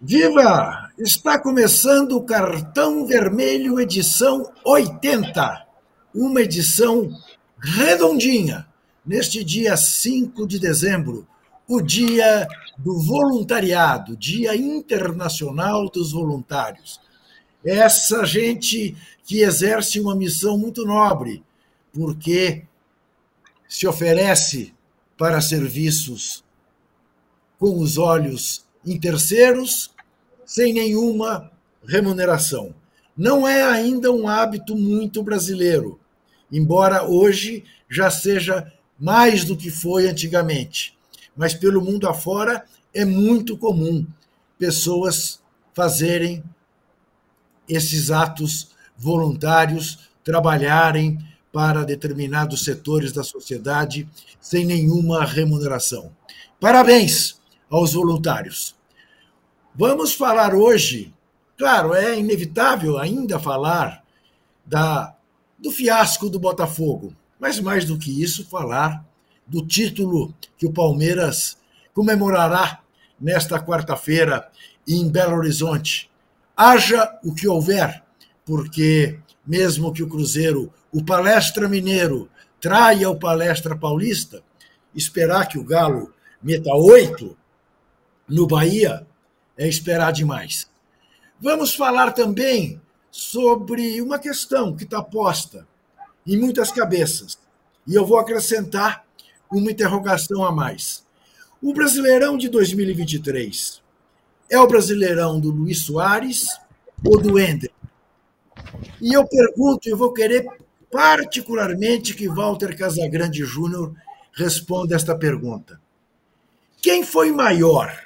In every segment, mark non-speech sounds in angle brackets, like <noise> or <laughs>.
Viva! Está começando o Cartão Vermelho edição 80. Uma edição redondinha, neste dia 5 de dezembro, o dia do voluntariado, Dia Internacional dos Voluntários. Essa gente que exerce uma missão muito nobre, porque se oferece para serviços com os olhos em terceiros, sem nenhuma remuneração. Não é ainda um hábito muito brasileiro, embora hoje já seja mais do que foi antigamente. Mas pelo mundo afora é muito comum pessoas fazerem esses atos voluntários, trabalharem para determinados setores da sociedade sem nenhuma remuneração. Parabéns aos voluntários. Vamos falar hoje, claro, é inevitável ainda falar da, do fiasco do Botafogo, mas mais do que isso, falar do título que o Palmeiras comemorará nesta quarta-feira em Belo Horizonte. Haja o que houver, porque mesmo que o Cruzeiro, o Palestra Mineiro, traia o Palestra Paulista, esperar que o Galo meta oito no Bahia é esperar demais. Vamos falar também sobre uma questão que está posta em muitas cabeças. E eu vou acrescentar uma interrogação a mais. O Brasileirão de 2023 é o Brasileirão do Luiz Soares ou do Ender? E eu pergunto, e vou querer particularmente que Walter Casagrande Júnior responda esta pergunta. Quem foi maior,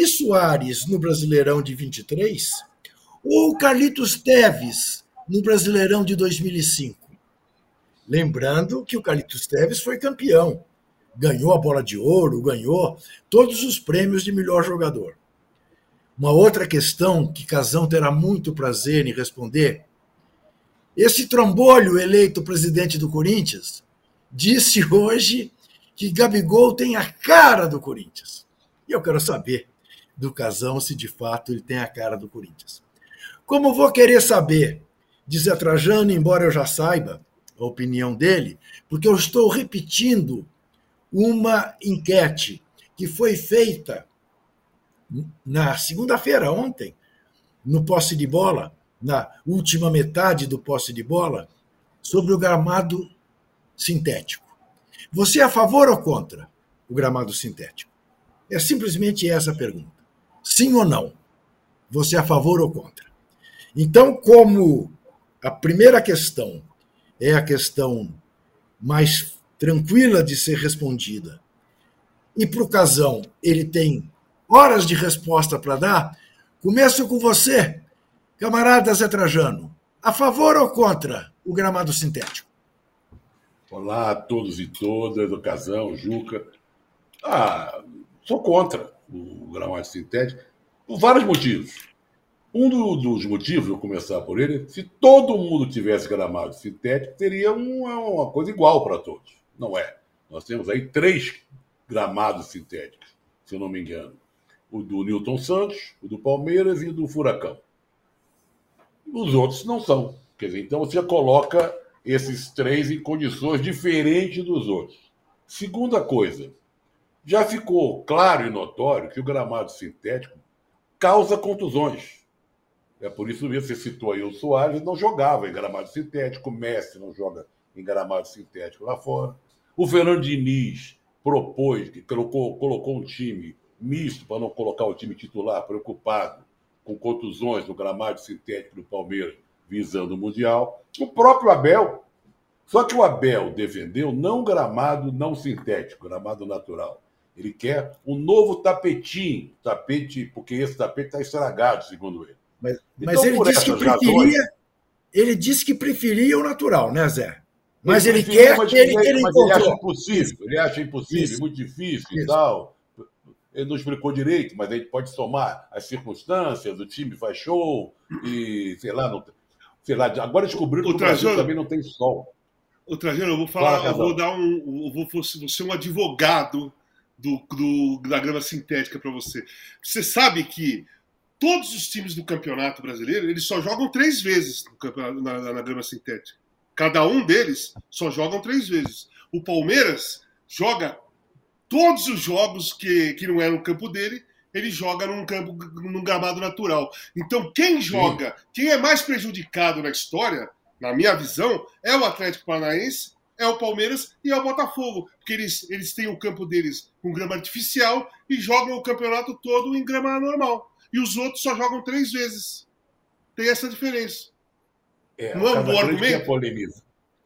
Luiz Soares no Brasileirão de 23 ou o Carlitos Teves no Brasileirão de 2005? Lembrando que o Carlitos Teves foi campeão, ganhou a bola de ouro, ganhou todos os prêmios de melhor jogador. Uma outra questão que Casão terá muito prazer em responder. Esse trombolho eleito presidente do Corinthians disse hoje que Gabigol tem a cara do Corinthians. E eu quero saber do Casão se de fato ele tem a cara do Corinthians. Como vou querer saber de Zé Trajano, embora eu já saiba a opinião dele, porque eu estou repetindo uma enquete que foi feita na segunda-feira, ontem, no posse de bola, na última metade do posse de bola, sobre o gramado sintético. Você é a favor ou contra o gramado sintético? É simplesmente essa a pergunta. Sim ou não? Você é a favor ou contra? Então, como a primeira questão é a questão mais tranquila de ser respondida, e para o casão ele tem horas de resposta para dar, começo com você, camarada Zé Trajano. A favor ou contra o gramado sintético? Olá a todos e todas, do Casão, Juca. Ah, Sou contra o gramado sintético por vários motivos. Um do, dos motivos, vou começar por ele, se todo mundo tivesse gramado sintético, teria uma, uma coisa igual para todos. Não é. Nós temos aí três gramados sintéticos, se eu não me engano. O do Newton Santos, o do Palmeiras e o do Furacão. Os outros não são. Quer dizer, então você coloca esses três em condições diferentes dos outros. Segunda coisa, já ficou claro e notório que o gramado sintético causa contusões. É por isso mesmo, você citou aí o Soares, não jogava em gramado sintético, o Messi não joga em gramado sintético lá fora. O Fernando Diniz propôs, colocou, colocou um time misto para não colocar o time titular, preocupado com contusões no gramado sintético do Palmeiras, visando o Mundial. O próprio Abel. Só que o Abel defendeu não gramado não sintético, gramado natural. Ele quer um novo tapetinho, tapete, porque esse tapete está estragado, segundo ele. Mas, então, mas ele disse que preferia. Razões, ele disse que preferia o natural, né, Zé? Mas ele, ele quer mas, que ele, ele, ele, mas ele acha impossível, ele acha impossível, Isso. muito difícil Isso. e tal. Ele não explicou direito, mas a gente pode somar as circunstâncias, o time faz show e, sei lá, não, sei lá agora descobriram que o Brasil também não tem sol. O Trajano, eu vou falar, Fala, eu vou dar um. Eu vou, vou ser um advogado do, do da grama sintética para você. Você sabe que todos os times do campeonato brasileiro eles só jogam três vezes na, na, na grama sintética. Cada um deles só jogam três vezes. O Palmeiras joga todos os jogos que, que não é no campo dele, ele joga num campo, num gramado natural. Então, quem joga, Sim. quem é mais prejudicado na história, na minha visão, é o Atlético Paranaense, é o Palmeiras e é o Botafogo. Porque eles, eles têm o campo deles com grama artificial e jogam o campeonato todo em grama normal. E os outros só jogam três vezes. Tem essa diferença. É, não é um bom argumento? Polemiza.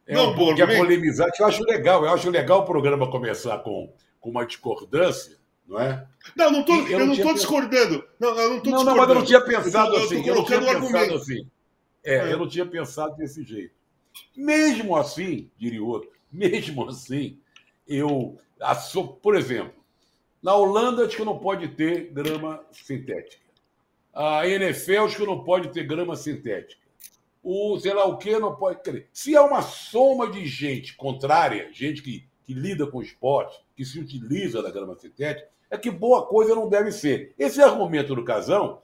É, não, um bom argumento. polemizar, que eu acho legal. Eu acho legal o programa começar com, com uma discordância não é? Não, não tô, eu, não estou discordando. Não, eu não estou discordando. Não, mas eu não tinha pensado eu assim. Eu não tinha pensado assim. É, é, eu não tinha pensado desse jeito. Mesmo assim, diria outro, mesmo assim, eu. Por exemplo, na Holanda acho que não pode ter grama sintética. A NFL acho que não pode ter grama sintética. O sei lá o que não pode. ter. se é uma soma de gente contrária, gente que, que lida com esporte, que se utiliza da grama sintética, é que boa coisa não deve ser. Esse argumento do Casão,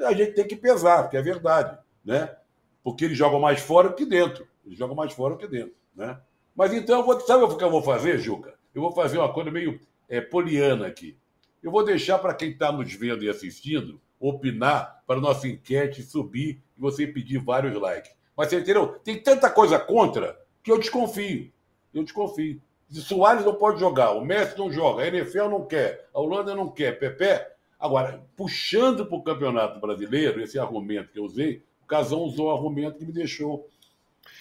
a gente tem que pesar, porque é verdade, né? Porque eles jogam mais fora que dentro. Eles jogam mais fora que dentro, né? Mas então, vou, sabe o que eu vou fazer, Juca? Eu vou fazer uma coisa meio é, poliana aqui. Eu vou deixar para quem está nos vendo e assistindo opinar para nossa enquete subir e você pedir vários likes. Mas você entendeu? Tem tanta coisa contra que eu desconfio. Eu desconfio. Se Soares não pode jogar, o Messi não joga, a NFL não quer, a Holanda não quer, Pepe. Agora, puxando para o Campeonato Brasileiro, esse argumento que eu usei, o Casão usou o argumento que me deixou.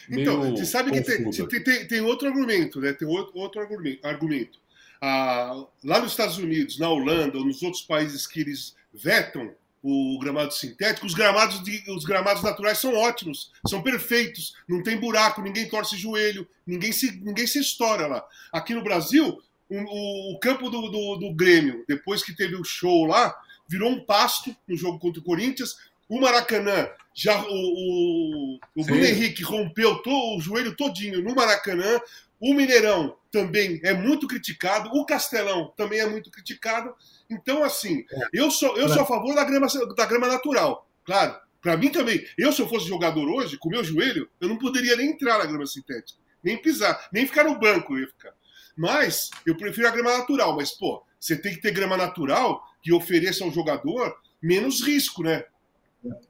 Então, você sabe que tem, tem, tem, outro argumento, né? Tem outro, outro argumento. Ah, lá nos Estados Unidos, na Holanda, ou nos outros países que eles vetam o gramado sintético, os gramados, de, os gramados naturais são ótimos, são perfeitos, não tem buraco, ninguém torce joelho, ninguém se, ninguém se estoura lá. Aqui no Brasil, o, o campo do, do, do, Grêmio, depois que teve o show lá, virou um pasto no jogo contra o Corinthians. O Maracanã, já o, o, o Bruno Henrique rompeu to, o joelho todinho no Maracanã. O Mineirão também é muito criticado, o Castelão também é muito criticado. Então, assim, é. eu sou, eu sou a favor da grama, da grama natural, claro. Para mim também. Eu, se eu fosse jogador hoje, com meu joelho, eu não poderia nem entrar na grama sintética, nem pisar, nem ficar no banco eu ia ficar. Mas eu prefiro a grama natural. Mas, pô, você tem que ter grama natural que ofereça ao jogador menos risco, né?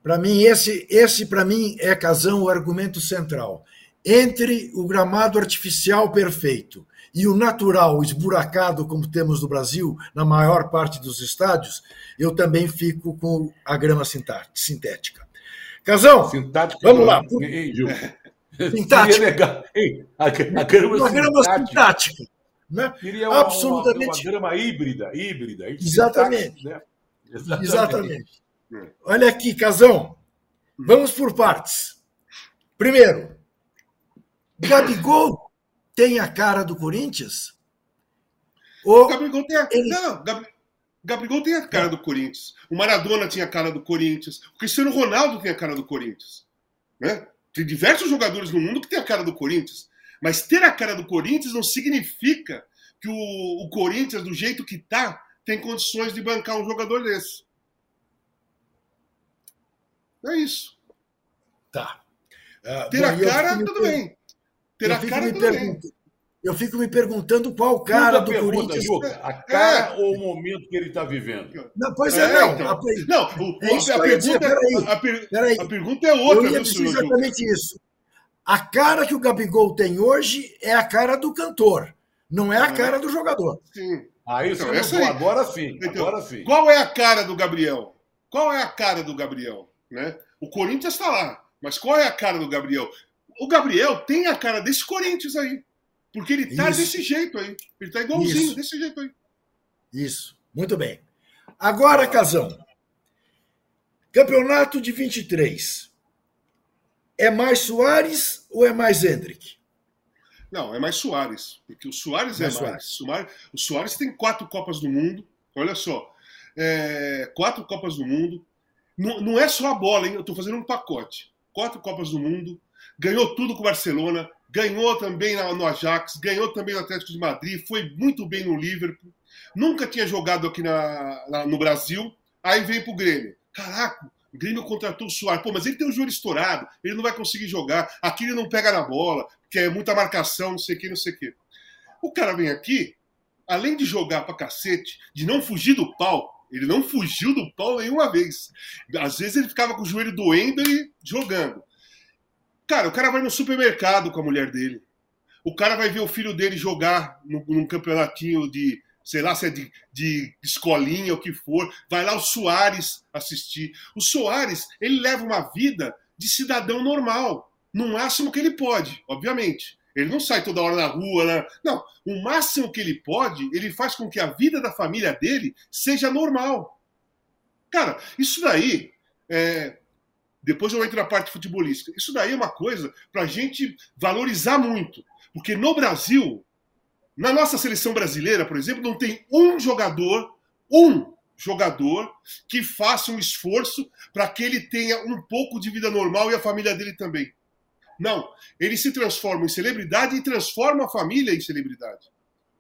Para mim, esse, esse para mim é casão o argumento central. Entre o gramado artificial perfeito e o natural esburacado, como temos no Brasil, na maior parte dos estádios, eu também fico com a grama sintética. Casão, sintática, vamos lá. Ei, <laughs> sintática. legal. Ei, a, a grama, uma grama sintática. Né? Queria uma, Absolutamente. Uma, uma grama híbrida. híbrida Exatamente. Né? Exatamente. Exatamente. Olha aqui, Casão. Vamos por partes. Primeiro, Gabigol tem a cara do Corinthians? Ou Gabigol tem a... Ele... Não, Gab... Gabigol tem a cara do Corinthians. O Maradona tinha a cara do Corinthians. O Cristiano Ronaldo tem a cara do Corinthians. Né? Tem diversos jogadores no mundo que tem a cara do Corinthians. Mas ter a cara do Corinthians não significa que o, o Corinthians, do jeito que tá, tem condições de bancar um jogador desse. É isso. Tá. Uh, ter bom, a cara, tudo bem. Ter a cara também. Eu fico me perguntando qual cara do pergunta, Corinthians. Juca, a cara é. ou o momento que ele está vivendo? Não, pois é, é não. Então. A, não, o, é a, pergunta, é- a, per, a, pergunta é outra, eu viu, exatamente isso. A cara que o Gabigol tem hoje é a cara do cantor, não é a cara do jogador. Sim. Aí então, essa aí. agora sim, então, agora sim. Qual é a cara do Gabriel? Qual é a cara do Gabriel? Né? O Corinthians está lá, mas qual é a cara do Gabriel? o Gabriel tem a cara desse Corinthians aí. Porque ele tá Isso. desse jeito aí. Ele tá igualzinho, Isso. desse jeito aí. Isso. Muito bem. Agora, Casão. Campeonato de 23. É mais Soares ou é mais Hendrick? Não, é mais Soares. Porque o Soares é mais é mais. Soares. O Soares tem quatro Copas do Mundo. Olha só. É, quatro Copas do Mundo. Não, não é só a bola, hein? Eu tô fazendo um pacote. Quatro Copas do Mundo, ganhou tudo com o Barcelona, ganhou também no Ajax, ganhou também no Atlético de Madrid, foi muito bem no Liverpool. Nunca tinha jogado aqui na, na no Brasil, aí vem pro Grêmio. Caraca, o Grêmio contratou o Soares. Pô, mas ele tem o joelho estourado, ele não vai conseguir jogar. Aqui ele não pega na bola, que é muita marcação, não sei o que, não sei o que. O cara vem aqui, além de jogar pra cacete, de não fugir do pau, ele não fugiu do pau nenhuma vez. Às vezes ele ficava com o joelho doendo e jogando. Cara, o cara vai no supermercado com a mulher dele. O cara vai ver o filho dele jogar num, num campeonatinho de, sei lá, se é de, de escolinha o que for. Vai lá o Soares assistir. O Soares, ele leva uma vida de cidadão normal. No máximo que ele pode, obviamente. Ele não sai toda hora na rua, né? Não, o máximo que ele pode, ele faz com que a vida da família dele seja normal. Cara, isso daí, é... depois eu entro na parte futebolística. Isso daí é uma coisa para a gente valorizar muito. Porque no Brasil, na nossa seleção brasileira, por exemplo, não tem um jogador, um jogador que faça um esforço para que ele tenha um pouco de vida normal e a família dele também. Não. Ele se transforma em celebridade e transforma a família em celebridade.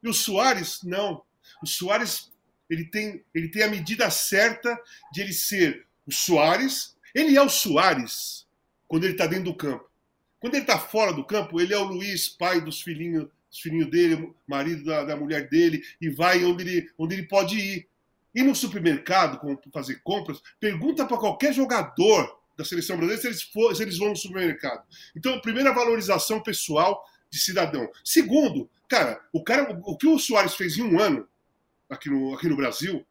E o Soares, não. O Soares, ele tem, ele tem a medida certa de ele ser o Soares. Ele é o Soares quando ele está dentro do campo. Quando ele está fora do campo, ele é o Luiz, pai dos filhinhos, dos filhinhos dele, marido da, da mulher dele, e vai onde ele, onde ele pode ir. Ir no supermercado, fazer compras, pergunta para qualquer jogador da seleção brasileira se eles, for, se eles vão no supermercado. Então, primeira valorização pessoal de cidadão. Segundo, cara, o cara, o que o Soares fez em um ano aqui no, aqui no Brasil,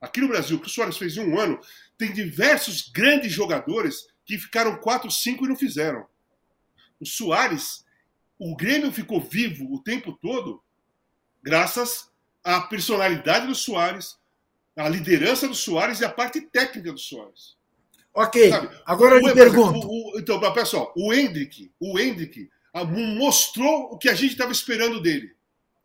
aqui no Brasil, o que o Soares fez em um ano, tem diversos grandes jogadores que ficaram 4, 5 e não fizeram. O Soares, o Grêmio ficou vivo o tempo todo graças à personalidade do Soares, à liderança do Soares e à parte técnica do Soares. Ok, Sabe? agora eu lhe pergunto. O, o, então, pessoal, o Hendrick, o Hendrick ah, mostrou o que a gente estava esperando dele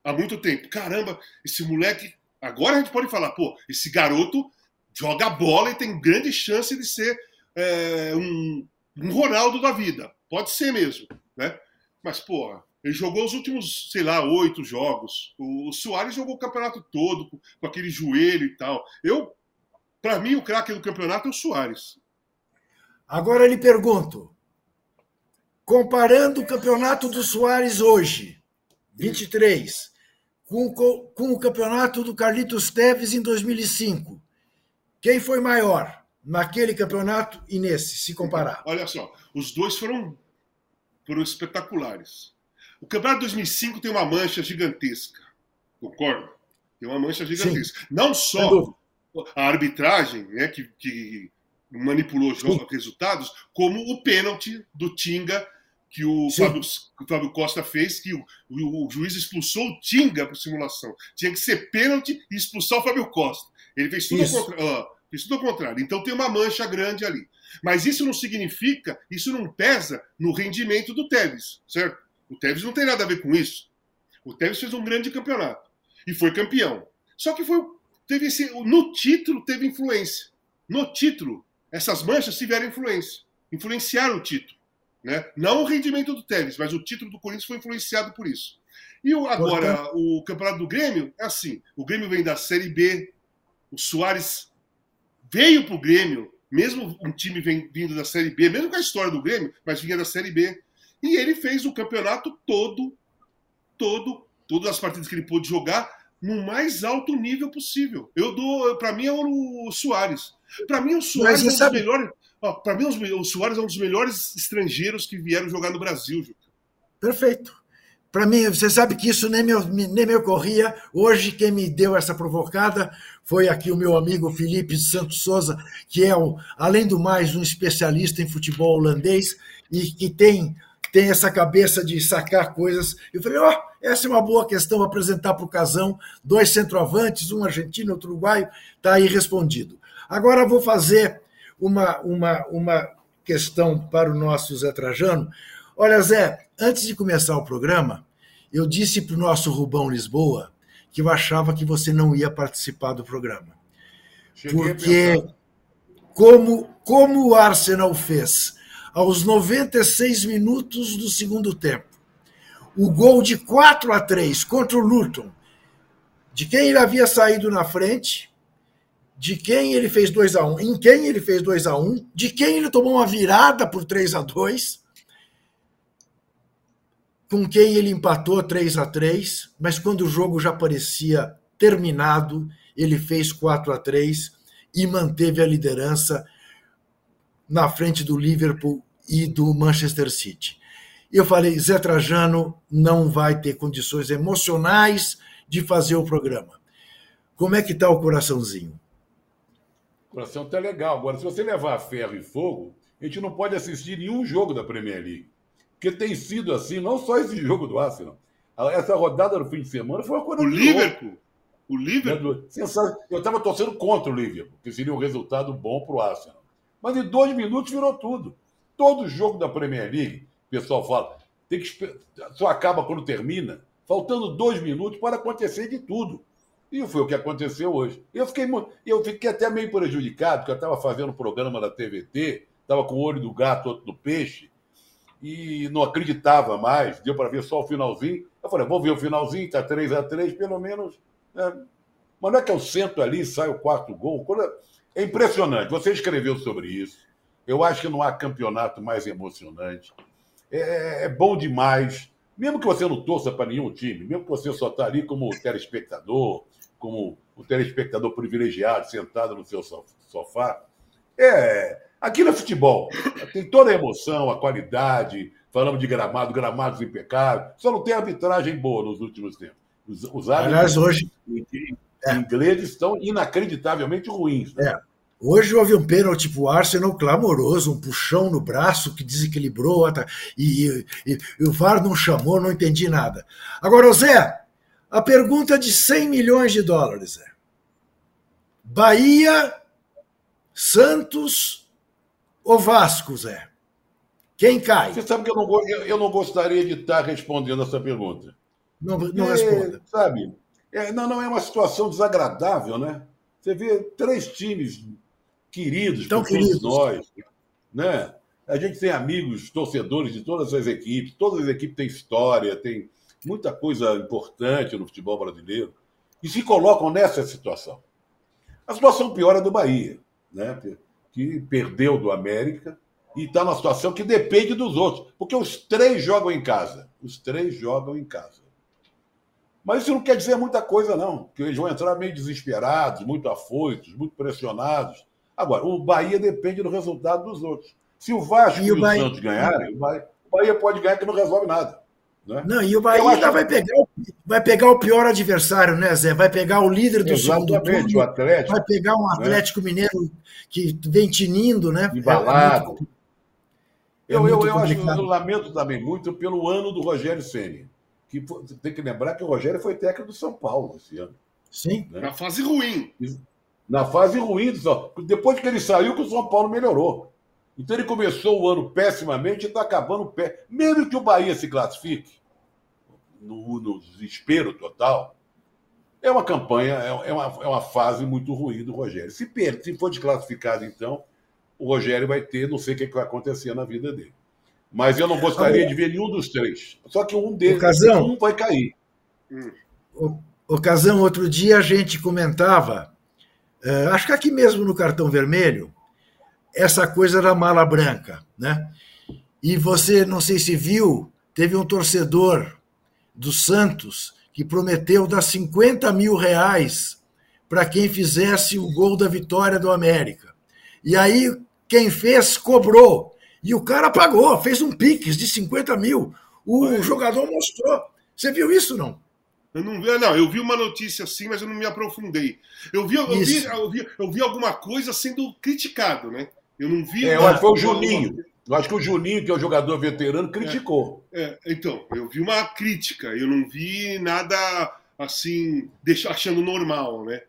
há muito tempo. Caramba, esse moleque. Agora a gente pode falar, pô, esse garoto joga bola e tem grande chance de ser é, um, um Ronaldo da vida. Pode ser mesmo, né? Mas, pô, ele jogou os últimos, sei lá, oito jogos. O Soares jogou o campeonato todo, com, com aquele joelho e tal. Eu, para mim, o craque do campeonato é o Soares. Agora lhe pergunto: comparando o campeonato do Soares hoje, 23, com, com o campeonato do Carlitos Teves em 2005, quem foi maior naquele campeonato e nesse, se comparar? Olha só, os dois foram, foram espetaculares. O campeonato de 2005 tem uma mancha gigantesca, concordo? Tem uma mancha gigantesca. Sim. Não só a arbitragem, né, que, que manipulou os resultados, como o pênalti do Tinga que o Fábio, que o Fábio, Costa fez, que o, o, o, juiz expulsou o Tinga por simulação. Tinha que ser pênalti e expulsar o Fábio Costa. Ele fez tudo, ao contrário, fez tudo ao contrário. Então tem uma mancha grande ali. Mas isso não significa, isso não pesa no rendimento do Tevez, certo? O Tevez não tem nada a ver com isso. O Tevez fez um grande campeonato e foi campeão. Só que foi, teve esse, no título teve influência. No título essas manchas tiveram influência, influenciaram o título. Né? Não o rendimento do Tênis, mas o título do Corinthians foi influenciado por isso. E o, agora, o campeonato do Grêmio é assim: o Grêmio vem da Série B, o Soares veio para o Grêmio, mesmo um time vem, vindo da Série B, mesmo com a história do Grêmio, mas vinha da Série B. E ele fez o campeonato todo, todo, todas as partidas que ele pôde jogar no mais alto nível possível. Eu dou, para mim é o Soares. Para mim, o Soares é um dos melhores. Para mim, o Soares é um dos melhores estrangeiros que vieram jogar no Brasil, Juca. Perfeito. Para mim, você sabe que isso nem me, nem me ocorria. Hoje, quem me deu essa provocada foi aqui o meu amigo Felipe Santos Souza, que é, um, além do mais, um especialista em futebol holandês e que tem, tem essa cabeça de sacar coisas. Eu falei, ó, oh, essa é uma boa questão apresentar para o Casão. Dois centroavantes, um argentino, outro uruguaio, está aí respondido. Agora vou fazer uma, uma, uma questão para o nosso Zé Trajano. Olha, Zé, antes de começar o programa, eu disse para o nosso Rubão Lisboa que eu achava que você não ia participar do programa. Cheguei porque, como, como o Arsenal fez aos 96 minutos do segundo tempo, o gol de 4 a 3 contra o Luton, de quem ele havia saído na frente, de quem ele fez 2 a 1 um, em quem ele fez 2 a 1 um, de quem ele tomou uma virada por 3 a 2 com quem ele empatou 3 a 3 mas quando o jogo já parecia terminado, ele fez 4 a 3 e manteve a liderança na frente do Liverpool e do Manchester City. Eu falei, Zé Trajano não vai ter condições emocionais de fazer o programa. Como é que está o coraçãozinho? O coração está legal. Agora, se você levar ferro e fogo, a gente não pode assistir nenhum jogo da Premier League. Porque tem sido assim, não só esse jogo do Arsenal. Essa rodada no fim de semana foi uma coisa. O Liverpool? O Liverpool? Eu estava torcendo contra o Liverpool, que seria um resultado bom para o Arsenal. Mas em dois minutos virou tudo. Todo jogo da Premier League, o pessoal fala, tem que só acaba quando termina, faltando dois minutos para acontecer de tudo. E foi o que aconteceu hoje. Eu fiquei, eu fiquei até meio prejudicado, porque eu estava fazendo um programa da TVT, estava com o olho do gato, outro do peixe, e não acreditava mais, deu para ver só o finalzinho. Eu falei, vou ver o finalzinho, está 3 a 3 pelo menos. Né? Mas não é que eu sento ali e sai o quarto gol. É impressionante. Você escreveu sobre isso. Eu acho que não há campeonato mais emocionante. É, é bom demais. Mesmo que você não torça para nenhum time, mesmo que você só está ali como telespectador, como o telespectador privilegiado, sentado no seu sofá, é, aquilo é futebol. Tem toda a emoção, a qualidade. Falamos de gramado, gramados impecáveis. Só não tem arbitragem boa nos últimos tempos. Os, os Aliás, hoje. <laughs> Ingleses estão inacreditavelmente ruins. Né? É. Hoje houve um pênalti para o Arsenal clamoroso, um puxão no braço que desequilibrou e, e, e, e, o VAR não chamou, não entendi nada. Agora, Zé, a pergunta de 100 milhões de dólares. Zé. Bahia, Santos ou Vasco, Zé? Quem cai? Você sabe que eu não, eu, eu não gostaria de estar respondendo essa pergunta. Não, não responda. Sabe? É, não, não é uma situação desagradável, né? Você vê três times queridos Tão por queridos. todos nós, né? A gente tem amigos, torcedores de todas as equipes, todas as equipes têm história, tem muita coisa importante no futebol brasileiro, e se colocam nessa situação. A situação pior é do Bahia, né? que perdeu do América e está numa situação que depende dos outros, porque os três jogam em casa. Os três jogam em casa. Mas isso não quer dizer muita coisa, não, porque eles vão entrar meio desesperados, muito afoitos, muito pressionados. Agora, o Bahia depende do resultado dos outros. Se o Vasco e, e o, Bahia... Santos ganharem, o Bahia, o Bahia pode ganhar que não resolve nada. Né? Não, e o Bahia ainda vai, pegar, vai pegar o pior adversário, né, Zé? Vai pegar o líder do Exatamente, segundo turno. o Atlético. Vai pegar um né? Atlético né? Mineiro que vem tinindo, né? Embalado. É, muito, é eu, eu, eu, acho, eu lamento também muito pelo ano do Rogério Ceni. Que tem que lembrar que o Rogério foi técnico do São Paulo esse ano. Sim. Né? Na fase ruim na fase ruim do São Depois que ele saiu, que o São Paulo melhorou. Então ele começou o ano pessimamente e está acabando pé. Mesmo que o Bahia se classifique, no, no, desespero total, é uma campanha, é, é, uma, é uma fase muito ruim do Rogério. Se, per, se for desclassificado, então, o Rogério vai ter, não sei o que vai acontecer na vida dele. Mas eu não gostaria de ver nenhum dos três. Só que um deles, Ocasão, um vai cair. Ocasão, outro dia a gente comentava Uh, acho que aqui mesmo no cartão vermelho, essa coisa da mala branca, né? E você, não sei se viu, teve um torcedor do Santos que prometeu dar 50 mil reais para quem fizesse o gol da vitória do América. E aí, quem fez, cobrou. E o cara pagou, fez um piques de 50 mil. O jogador mostrou. Você viu isso, não? Eu não vi, não, eu vi uma notícia assim, mas eu não me aprofundei. Eu vi, eu vi, eu vi, eu vi alguma coisa sendo criticado, né? Eu não vi. É, foi o Juninho. Eu acho que o Juninho, que é o jogador veterano, criticou. É, é, então, eu vi uma crítica, eu não vi nada assim, deixa, achando normal, né?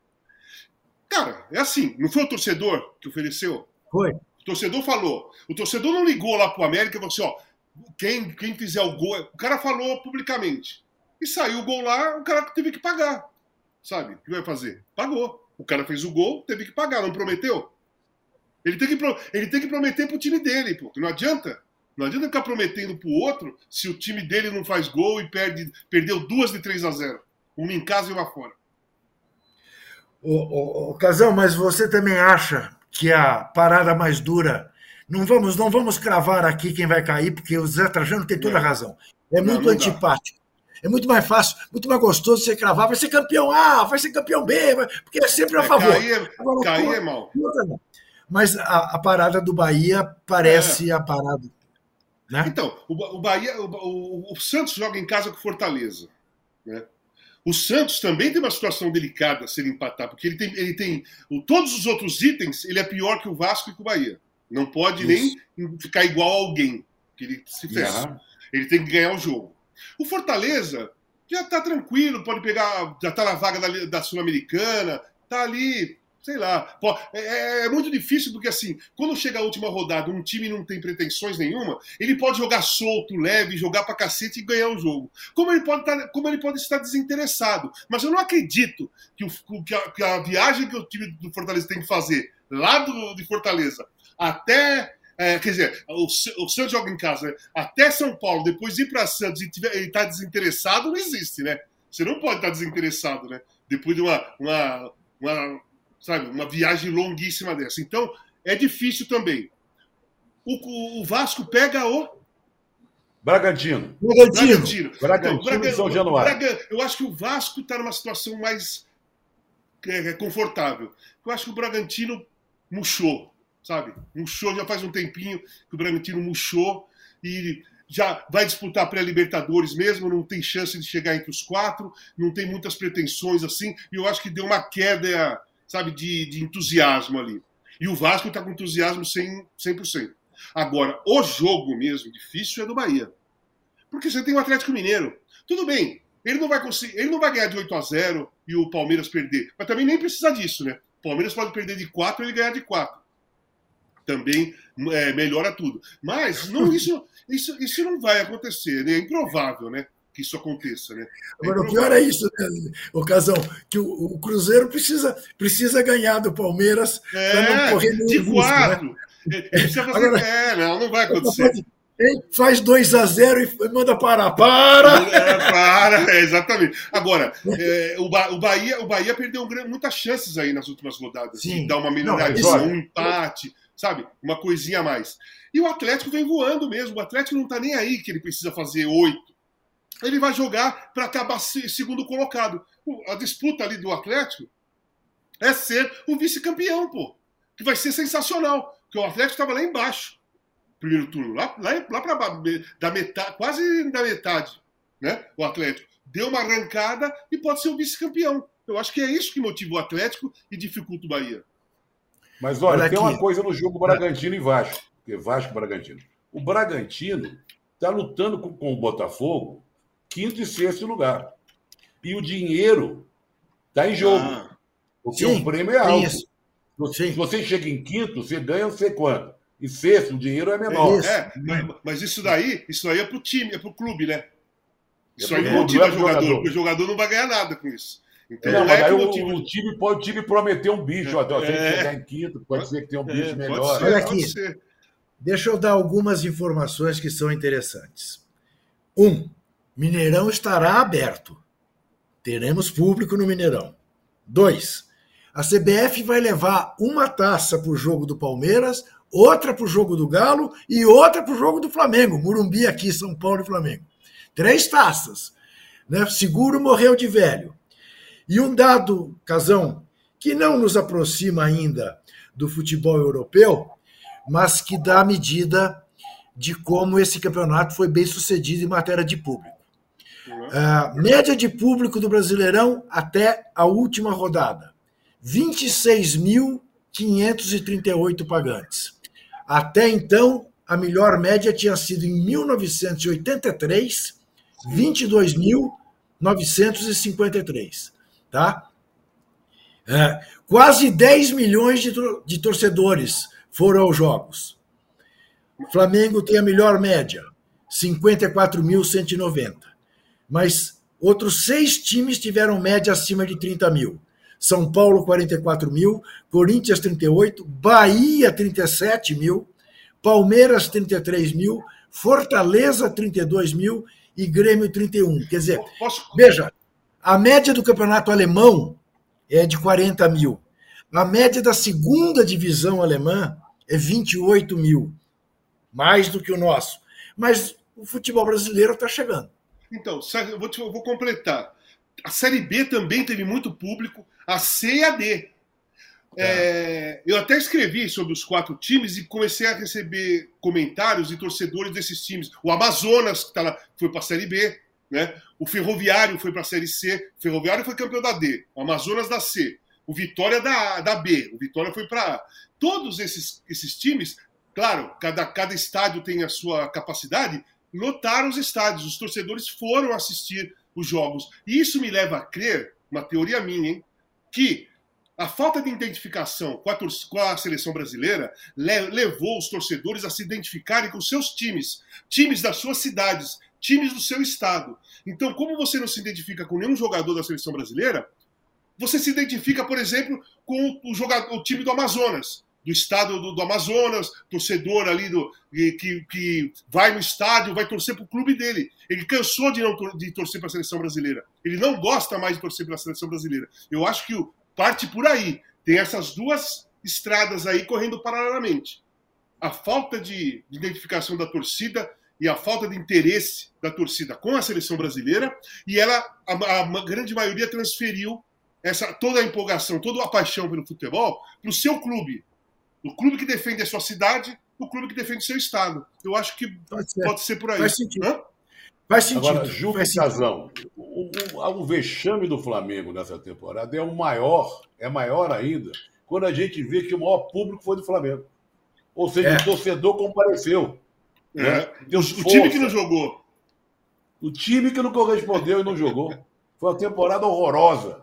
Cara, é assim, não foi o torcedor que ofereceu? Foi. O torcedor falou. O torcedor não ligou lá pro América e falou assim: ó, quem, quem fizer o gol. O cara falou publicamente. E saiu o gol lá, o cara teve que pagar. Sabe? O que vai fazer? Pagou. O cara fez o gol, teve que pagar, não prometeu? Ele tem que, ele tem que prometer pro time dele, pô. Não adianta. Não adianta ficar prometendo pro outro se o time dele não faz gol e perde, perdeu duas de 3 a 0 Uma em casa e uma fora. O, o Casão, mas você também acha que a parada mais dura. Não vamos, não vamos cravar aqui quem vai cair, porque o Zé Trajano tem toda a razão. É muito não, não antipático. É muito mais fácil, muito mais gostoso você cravar. Vai ser campeão A, vai ser campeão B, vai... porque é sempre a é, favor. Cair, Agora, cair é mal. Mas a, a, parada do Bahia parece é. a parada. Né? Então, o, o Bahia, o, o, o, Santos joga em casa com Fortaleza. Né? O Santos também tem uma situação delicada se ele empatar, porque ele tem, ele tem todos os outros itens, ele é pior que o Vasco e que o Bahia. Não pode Isso. nem ficar igual a alguém que ele se fez. Ele tem que ganhar o jogo. O Fortaleza já está tranquilo, pode pegar, já está na vaga da, da Sul-Americana, está ali sei lá. É, é, é, muito difícil porque, assim, quando chega a última rodada, um time não tem pretensões nenhuma, ele pode jogar solto, leve, jogar pra cacete e ganhar o jogo. Como ele pode, tá, como ele pode estar desinteressado. Mas eu não acredito que, o, que, a, que a viagem que o time do Fortaleza tem que fazer lá do, de Fortaleza até. É, quer dizer, o, o Santos joga em casa, né? até São Paulo, depois ir para Santos e ele está desinteressado, não existe, né? Você não pode estar tá desinteressado, né? Depois de uma, uma, uma sabe? Uma viagem longuíssima dessa. Então, é difícil também. O, o Vasco pega o. Bragantino. Bragantino. Bragantino. Bragantino, Braga, São Januário. Braga, eu acho que o Vasco está numa situação mais é, é, confortável. Eu acho que o Bragantino murchou, sabe? Murchou, já faz um tempinho que o Bragantino murchou e já vai disputar pré-Libertadores mesmo, não tem chance de chegar entre os quatro, não tem muitas pretensões assim, e eu acho que deu uma queda sabe, de, de entusiasmo ali. E o Vasco está com entusiasmo 100%, 100%. Agora, o jogo mesmo difícil é do Bahia. Porque você tem o Atlético Mineiro. Tudo bem, ele não vai conseguir, ele não vai ganhar de 8 a 0 e o Palmeiras perder. Mas também nem precisa disso, né? O Palmeiras pode perder de 4 e ele ganhar de 4. Também é, melhora tudo. Mas não, isso, isso, isso não vai acontecer, né? é improvável, né? Que isso aconteça, né? É Agora, o pior é isso, né, ocasião, que o, o, Cruzeiro precisa, precisa ganhar do Palmeiras é, para não correr nenhum de risco, quatro. Né? Fazer... Agora, é, não, não vai acontecer. Faz 2 a 0 e manda parar. Para! É, para, é, exatamente. Agora, é, o, ba o, Bahia, o Bahia perdeu muitas chances aí nas últimas rodadas. Sim. De dar uma melhoradinha, um empate, sabe? Uma coisinha a mais. E o Atlético vem voando mesmo. O Atlético não tá nem aí que ele precisa fazer oito ele vai jogar para acabar segundo colocado. A disputa ali do Atlético é ser o vice-campeão, pô. Que vai ser sensacional. Porque o Atlético estava lá embaixo, primeiro turno, lá, lá, lá para da metade, quase da metade, né? O Atlético deu uma arrancada e pode ser o vice-campeão. Eu acho que é isso que motiva o Atlético e dificulta o Bahia. Mas olha, olha tem uma coisa no jogo Bragantino e Vasco, que Vasco Bragantino. O Bragantino está lutando com, com o Botafogo quinto e sexto lugar. E o dinheiro está em jogo. Ah, porque sim, o prêmio é alto. Se você chega em quinto, você ganha não sei quanto. E sexto, o dinheiro é menor. É, mas, mas, isso daí, isso daí é para o time, é para o clube, né? Isso é aí não motiva é jogador, jogador, porque o jogador não vai ganhar nada com isso. Então, não, é o, o, time pode o time prometer um bicho. É, até é, chegar em quinto, pode ser que tenha um bicho melhor. Ser, Olha aqui, deixa eu dar algumas informações que são interessantes. Um, Mineirão estará aberto. Teremos público no Mineirão. Dois, a CBF vai levar uma taça para o jogo do Palmeiras, outra para o jogo do Galo e outra para o jogo do Flamengo. Murumbi aqui, São Paulo e Flamengo. Três taças. Né? Seguro morreu de velho. E um dado, Casão, que não nos aproxima ainda do futebol europeu, mas que dá medida de como esse campeonato foi bem sucedido em matéria de público. Uh, média de público do Brasileirão até a última rodada: 26.538 pagantes. Até então, a melhor média tinha sido em 1983, 22.953. Tá? Uh, quase 10 milhões de, de torcedores foram aos jogos. Flamengo tem a melhor média, 54.190 mas outros seis times tiveram média acima de 30 mil. São Paulo, 44 mil, Corinthians, 38, Bahia, 37 mil, Palmeiras, 33 mil, Fortaleza, 32 mil e Grêmio, 31. Quer dizer, Posso... veja, a média do campeonato alemão é de 40 mil. A média da segunda divisão alemã é 28 mil, mais do que o nosso. Mas o futebol brasileiro está chegando. Então, eu vou, te, eu vou completar. A Série B também teve muito público, a C e a D. É. É, eu até escrevi sobre os quatro times e comecei a receber comentários de torcedores desses times. O Amazonas, que tá lá, foi para a Série B, né? o Ferroviário foi para a Série C, o Ferroviário foi campeão da D, o Amazonas da C, o Vitória da, da B, o Vitória foi para A. Todos esses, esses times, claro, cada, cada estádio tem a sua capacidade, lotaram os estádios, os torcedores foram assistir os jogos. E isso me leva a crer, uma teoria minha, hein, que a falta de identificação com a, com a, seleção brasileira levou os torcedores a se identificarem com seus times, times das suas cidades, times do seu estado. Então, como você não se identifica com nenhum jogador da seleção brasileira, você se identifica, por exemplo, com o, jogador, o time do Amazonas, do estado do, do Amazonas, torcedor ali do, que, que vai no estádio, vai torcer para o clube dele. Ele cansou de, não, de torcer para a seleção brasileira. Ele não gosta mais de torcer para a seleção brasileira. Eu acho que parte por aí. Tem essas duas estradas aí correndo paralelamente. A falta de, de identificação da torcida e a falta de interesse da torcida com a seleção brasileira, e ela, a, a grande maioria, transferiu essa toda a empolgação, toda a paixão pelo futebol para o seu clube. O clube que defende a sua cidade, o clube que defende o seu estado. Eu acho que pode ser, pode ser por aí. Faz sentido. Hã? Faz sentido. Agora, Ju Casão, o, o, o, vexame do Flamengo nessa temporada é o maior, é maior ainda, quando a gente vê que o maior público foi do Flamengo. Ou seja, é. o torcedor compareceu. É. Né? O, o time que não jogou. O time que não correspondeu e não jogou. Foi uma temporada horrorosa.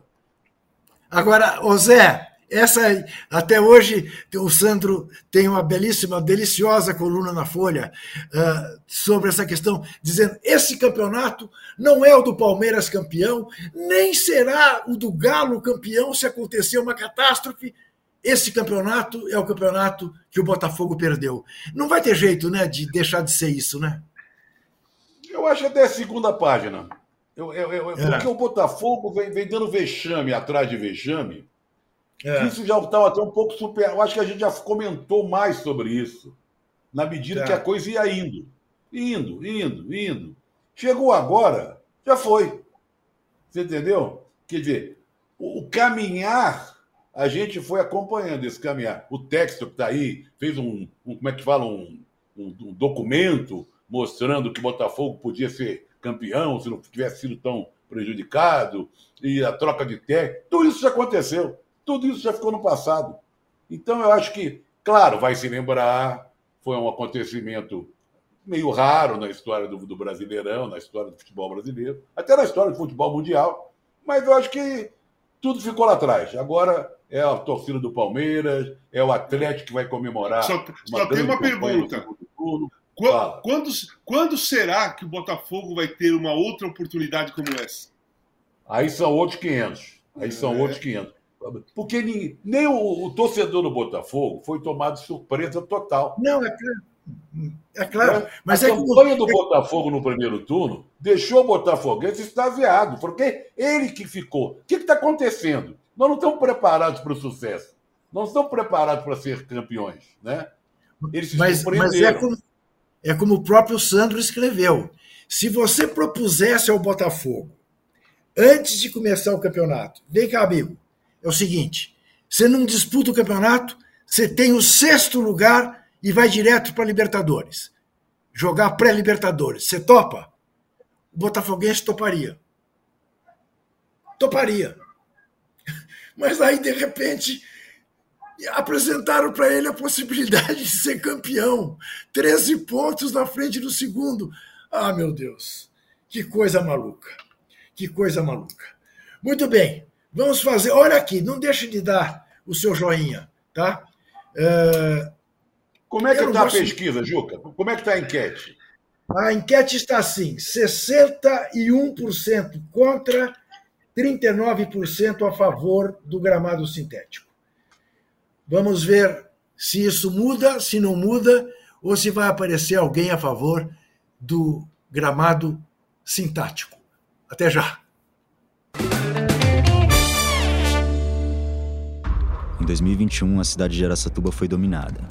Agora, ô Zé, essa até hoje o Sandro tem uma belíssima, deliciosa coluna na Folha uh, sobre essa questão, dizendo esse campeonato não é o do Palmeiras campeão, nem será o do Galo campeão se acontecer uma catástrofe. Esse campeonato é o campeonato que o Botafogo perdeu. Não vai ter jeito, né, de deixar de ser isso, né? Eu acho até a segunda página. Eu, eu, eu, é. Porque o Botafogo vem, vem dando vexame atrás de vexame é. Isso já estava até um pouco super. Eu acho que a gente já comentou mais sobre isso, na medida é. que a coisa ia indo. Indo, indo, indo. Chegou agora, já foi. Você entendeu? Quer dizer, o, o caminhar, a gente foi acompanhando esse caminhar. O texto que está aí fez um, um, como é que fala, um, um, um documento mostrando que o Botafogo podia ser campeão se não tivesse sido tão prejudicado, e a troca de técnico, tudo isso já aconteceu. Tudo isso já ficou no passado. Então, eu acho que, claro, vai se lembrar, foi um acontecimento meio raro na história do, do Brasileirão, na história do futebol brasileiro, até na história do futebol mundial, mas eu acho que tudo ficou lá atrás. Agora é a torcida do Palmeiras, é o Atlético que vai comemorar. Só, só tem uma pergunta. Quando, quando, quando, será que o Botafogo vai ter uma outra oportunidade como essa? Aí são outros 500. Aí são é. outros 500. Porque nem, nem o, o, torcedor do Botafogo foi tomado de surpresa total. Não, é claro. É claro. Né? Mas a é campanha que... do Botafogo no primeiro turno deixou o Botafoguense extasiado, porque ele que ficou. O que está acontecendo? Nós não estamos preparados para o sucesso. Não estamos preparados para ser campeões. Né? Eles se mas, mas é, como, é como o próprio Sandro escreveu. Se você propusesse ao Botafogo, antes de começar o campeonato, vem cá, amigo, é o seguinte: você não disputa o campeonato, você tem o sexto lugar e vai direto para Libertadores. Jogar pré-Libertadores. Você topa? O Botafoguense toparia. Toparia. <laughs> Mas aí, de repente, apresentaram para ele a possibilidade de ser campeão. 13 pontos na frente do segundo. Ah, meu Deus. Que coisa maluca. Que coisa maluca. Muito bem. Vamos fazer. Olha aqui, não deixe de dar o seu joinha, tá? É... Como é que está a pesquisa, Juca? Como é que está a enquete? A enquete está assim: 61% contra, 39% a favor do gramado sintético. Vamos ver se isso muda, se não muda, ou se vai aparecer alguém a favor do gramado sintático. Até já. 2021, a cidade de Aracatuba foi dominada.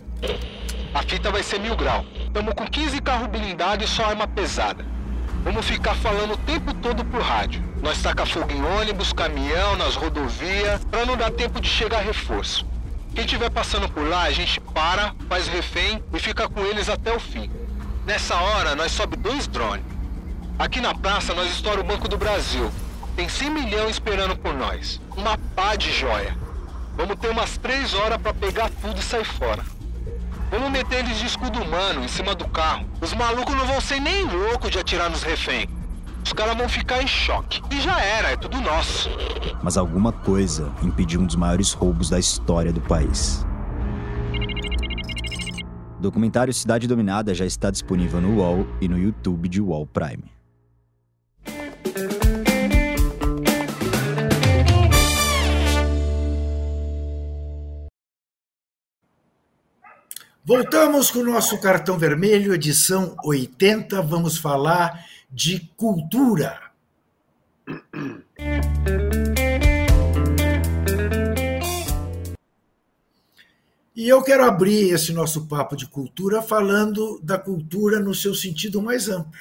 A fita vai ser mil grau. Tamo com 15 carros blindados e só arma pesada. Vamos ficar falando o tempo todo por rádio. Nós taca fogo em ônibus, caminhão, nas rodovias, pra não dar tempo de chegar reforço. Quem estiver passando por lá, a gente para, faz refém e fica com eles até o fim. Nessa hora, nós sobe dois drones. Aqui na praça, nós estoura o Banco do Brasil. Tem 100 milhões esperando por nós. Uma pá de joia. Vamos ter umas três horas para pegar tudo e sair fora. Vamos meter eles de escudo humano em cima do carro. Os malucos não vão ser nem loucos de atirar nos reféns. Os caras vão ficar em choque. E já era, é tudo nosso. Mas alguma coisa impediu um dos maiores roubos da história do país. O documentário Cidade Dominada já está disponível no UOL e no YouTube de UOL Prime. Voltamos com o nosso cartão vermelho, edição 80. Vamos falar de cultura. E eu quero abrir esse nosso papo de cultura falando da cultura no seu sentido mais amplo.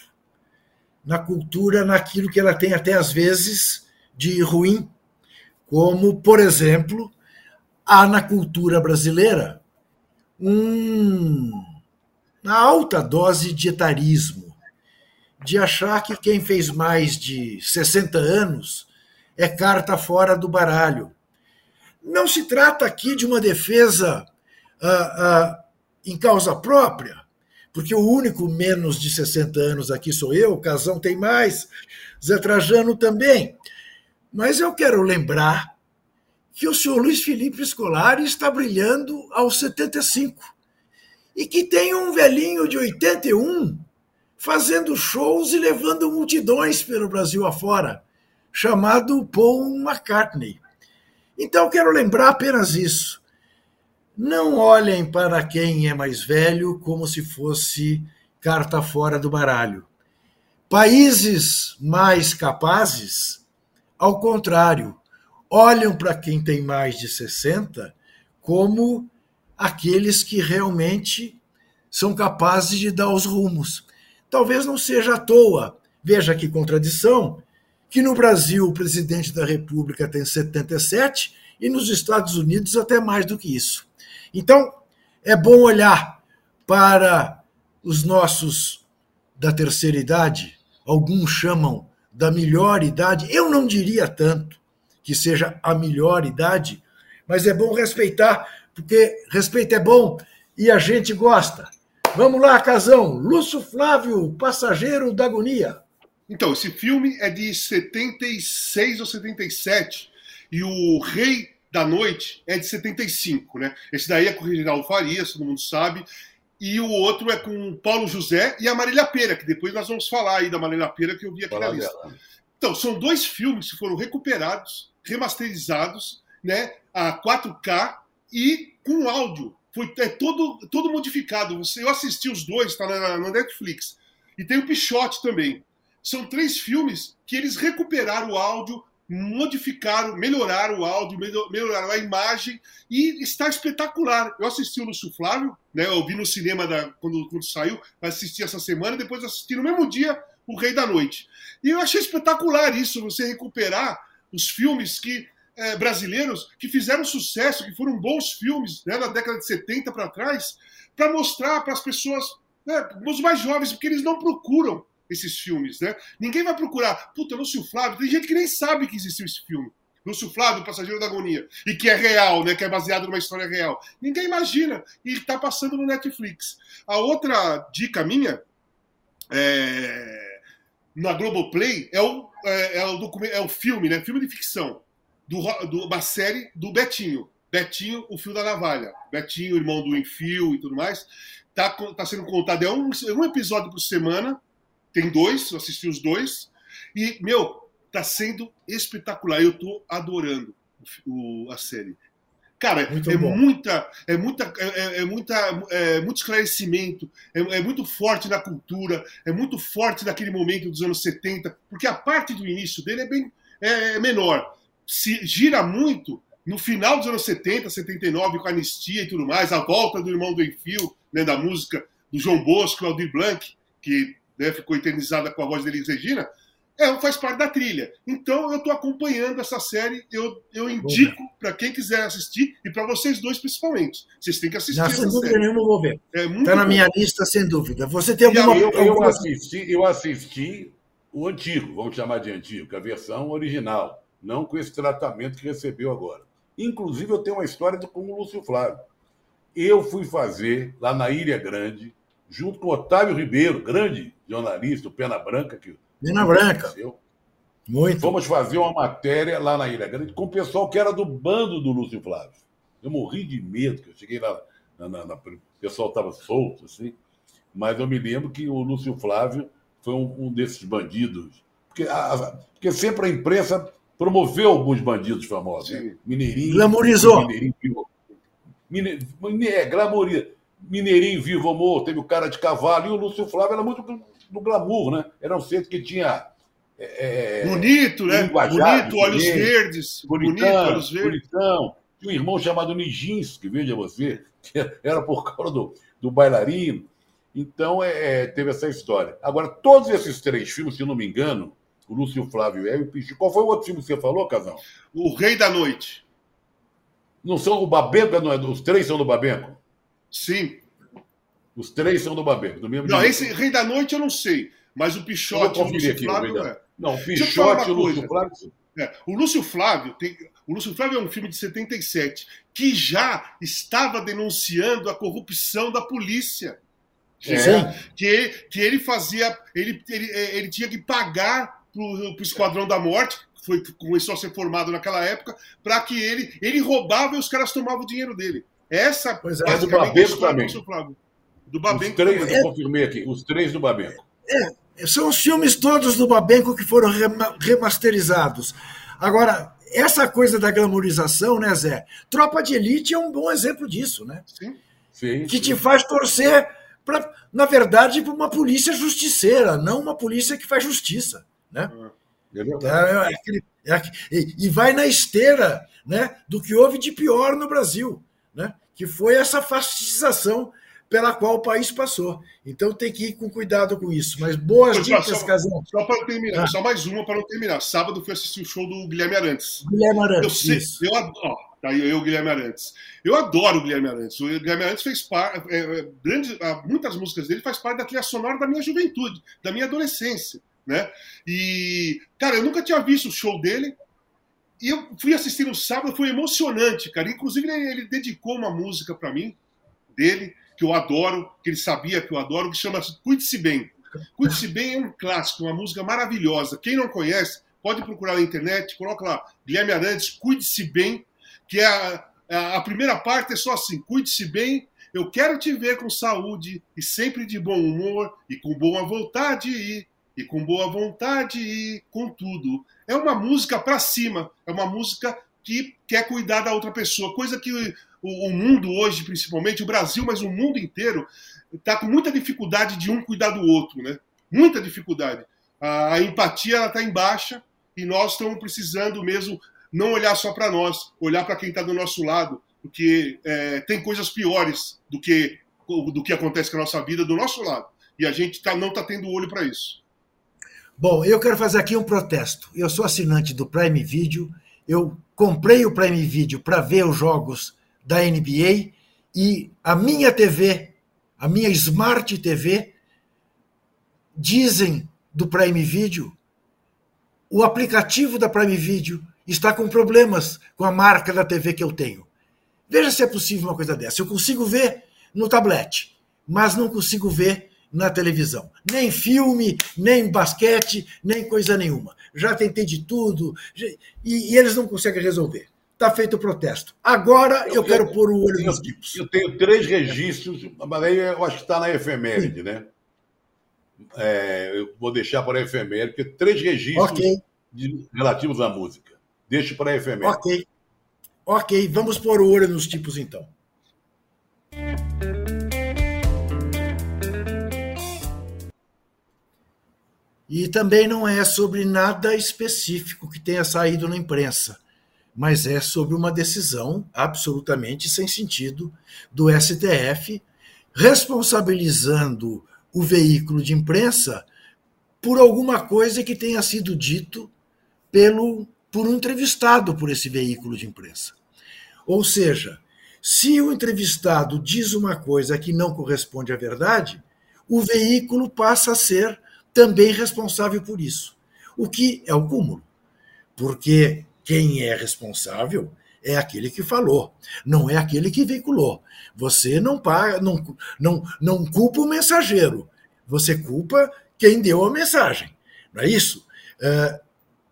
Na cultura, naquilo que ela tem até às vezes de ruim, como, por exemplo, há na cultura brasileira um, uma alta dose de etarismo, de achar que quem fez mais de 60 anos é carta fora do baralho. Não se trata aqui de uma defesa ah, ah, em causa própria, porque o único menos de 60 anos aqui sou eu, Casão tem mais, Zé Trajano também. Mas eu quero lembrar que o senhor Luiz Felipe Scolari está brilhando aos 75 e que tem um velhinho de 81 fazendo shows e levando multidões pelo Brasil afora, chamado Paul McCartney. Então quero lembrar apenas isso. Não olhem para quem é mais velho como se fosse carta fora do baralho. Países mais capazes, ao contrário, olham para quem tem mais de 60 como aqueles que realmente são capazes de dar os rumos. Talvez não seja à toa, veja que contradição, que no Brasil o presidente da República tem 77 e nos Estados Unidos até mais do que isso. Então, é bom olhar para os nossos da terceira idade, alguns chamam da melhor idade, eu não diria tanto, que seja a melhor idade, mas é bom respeitar, porque respeito é bom e a gente gosta. Vamos lá, Casão. Lúcio Flávio, Passageiro da Agonia. Então, esse filme é de 76 ou 77 e o Rei da Noite é de 75, né? Esse daí é com o Reginaldo Farias, todo mundo sabe. E o outro é com o Paulo José e a Marília Pera, que depois nós vamos falar aí da Marília Pera que eu vi aqui Fala na lista. Dela. Então, são dois filmes que foram recuperados remasterizados, né, a 4K e com áudio. Foi é todo, todo modificado. Eu assisti os dois, está na, na Netflix. E tem o Pichote também. São três filmes que eles recuperaram o áudio, modificaram, melhoraram o áudio, melhoraram a imagem e está espetacular. Eu assisti o Lúcio Flávio, né? Eu vi no cinema da, quando, quando saiu, assisti essa semana, depois assisti no mesmo dia O Rei da Noite. E eu achei espetacular isso, você recuperar os filmes que é, brasileiros que fizeram sucesso, que foram bons filmes né, na década de 70 para trás, para mostrar para as pessoas, né, os mais jovens, porque eles não procuram esses filmes. Né? Ninguém vai procurar, puta, Lúcio Flávio, tem gente que nem sabe que existiu esse filme. Lúcio Flávio, Passageiro da Agonia, e que é real, né, que é baseado numa história real. Ninguém imagina, e está passando no Netflix. A outra dica minha é, na Globoplay é o é, é, o, é o filme, né? Filme de ficção. Do, do, uma série do Betinho. Betinho, o fio da navalha. Betinho, irmão do Enfio e tudo mais. Tá, tá sendo contado. É um, um episódio por semana. Tem dois, eu assisti os dois. E, meu, tá sendo espetacular. Eu tô adorando o, a série. Cara, muito é, muita, é muita, é, é, é muita, é muito esclarecimento, é, é, muito forte na cultura, é muito forte naquele momento dos anos 70, porque a parte do início dele é bem é, é menor. Se gira muito no final dos anos 70, 79, com a anistia e tudo mais, a volta do irmão do Enfio, né, da música do João Bosco, Aldir Blanc, que né, ficou eternizada com a voz de Elis Regina, é, faz parte da trilha. Então eu estou acompanhando essa série, eu, eu indico para quem quiser assistir e para vocês dois principalmente. Vocês têm que assistir. Não, sem dúvida nenhuma vou ver. Está é na bom. minha lista, sem dúvida. Você tem alguma. Eu, eu, assisti, eu assisti o antigo, vamos chamar de antigo, a versão original, não com esse tratamento que recebeu agora. Inclusive, eu tenho uma história com o Lúcio Flávio. Eu fui fazer lá na Ilha Grande, junto com Otávio Ribeiro, grande jornalista, o Pena Branca, que Pena Branca. Muito. Fomos fazer uma matéria lá na Ilha Grande com o pessoal que era do bando do Lúcio Flávio. Eu morri de medo, que eu cheguei lá, na, na, na, o pessoal estava solto, assim. Mas eu me lembro que o Lúcio Flávio foi um, um desses bandidos. Porque, a, porque sempre a imprensa promoveu alguns bandidos famosos. Né? Mineirinho. Glamorizou. Mineirinho vivo. Mine, é, glamoriza. Mineirinho vivo, amor. Teve o cara de cavalo. E o Lúcio Flávio era muito do glamour, né? Era um centro que tinha. É, é bonito, né? Bonito, olhos verdes. Bonitão, bonito, olhos verdes. Bonitão. Tinha um irmão chamado Nijinsky, veja você, que era por causa do, do bailarino. Então, é, é, teve essa história. Agora, todos esses três filmes, se não me engano, o Lúcio Flávio e o Pichi. Qual foi o outro filme que você falou, Casal? O Rei da Noite. Não são o Babenco? Não é, os três são do Babenco? Sim. Os três são do Babenco, do mesmo Não, esse Rei da Noite eu não sei, mas o Pichote e o Lúcio aqui, Flávio... É. Não, o Pichote e o Lúcio Flávio... É, o Lúcio Flávio tem, o Lúcio Flávio é um filme de 77 que já estava denunciando a corrupção da polícia. É. Que, que ele fazia. Ele, ele, ele tinha que pagar para o Esquadrão da Morte, que foi, começou a ser formado naquela época, para que ele. Ele roubava e os caras tomavam o dinheiro dele. Essa pois é, do Babenco também. Do Babenco. Os três, eu confirmei aqui, os três do Babenco. É, são os filmes todos do Babenco que foram remasterizados. Agora, essa coisa da glamorização, né, Zé? Tropa de Elite é um bom exemplo disso, né? Sim. Sim, que sim. te faz torcer para, na verdade, para uma polícia justiceira, não uma polícia que faz justiça, né? É, é, é, é e vai na esteira, né, do que houve de pior no Brasil, né? Que foi essa fascistização pela qual o país passou. Então tem que ir com cuidado com isso. Mas boas dicas, só, Casão. Só para terminar, ah. só mais uma para não terminar. Sábado fui assistir o show do Guilherme Arantes. Guilherme Arantes. Eu sei, eu, ó, tá aí eu, Guilherme Arantes. Eu adoro o Guilherme Arantes. O Guilherme Arantes fez parte. É, é, grande, muitas músicas dele faz parte da trilha sonora da minha juventude, da minha adolescência. Né? E, cara, eu nunca tinha visto o show dele. E eu fui assistir no sábado, foi emocionante, cara. Inclusive, ele, ele dedicou uma música para mim, dele, que eu adoro, que ele sabia que eu adoro, que chama Cuide-se Bem. Cuide-se Bem é um clássico, uma música maravilhosa. Quem não conhece, pode procurar na internet, coloca lá, Guilherme Arantes, Cuide-se Bem, que é a, a, primeira parte é só assim, cuide-se bem, eu quero te ver com saúde e sempre de bom humor e com boa vontade e, e com boa vontade e com tudo. É uma música para cima, é uma música que quer cuidar da outra pessoa, coisa que o, o mundo hoje, principalmente o Brasil, mas o mundo inteiro, está com muita dificuldade de um cuidar do outro, né? Muita dificuldade. A, a empatia está em baixa e nós estamos precisando mesmo não olhar só para nós, olhar para quem está do nosso lado, porque é, tem coisas piores do que do que acontece com a nossa vida do nosso lado. E a gente tá, não está tendo olho para isso. Bom, eu quero fazer aqui um protesto. Eu sou assinante do Prime Video, eu comprei o Prime Video para ver os jogos da NBA e a minha TV, a minha Smart TV, dizem do Prime Video, o aplicativo da Prime Video está com problemas com a marca da TV que eu tenho. Veja se é possível uma coisa dessa. Eu consigo ver no tablet, mas não consigo ver na televisão. Nem filme, nem basquete, nem coisa nenhuma. Já tentei de tudo e, e eles não conseguem resolver está feito o protesto. Agora eu, eu quero eu, pôr o olho nos tipos. Eu tenho três registros, mas aí eu acho que está na efeméride, Sim. né? É, eu vou deixar para a efeméride, porque três registros okay. de, relativos à música. Deixo para a efeméride. Ok. Ok, vamos pôr o olho nos tipos então. E também não é sobre nada específico que tenha saído na imprensa mas é sobre uma decisão absolutamente sem sentido do STF, responsabilizando o veículo de imprensa por alguma coisa que tenha sido dito pelo por um entrevistado por esse veículo de imprensa. Ou seja, se o entrevistado diz uma coisa que não corresponde à verdade, o veículo passa a ser também responsável por isso. O que é o cúmulo. Porque quem é responsável é aquele que falou, não é aquele que veiculou. Você não paga, não, não, não culpa o mensageiro, você culpa quem deu a mensagem. Não é isso? É,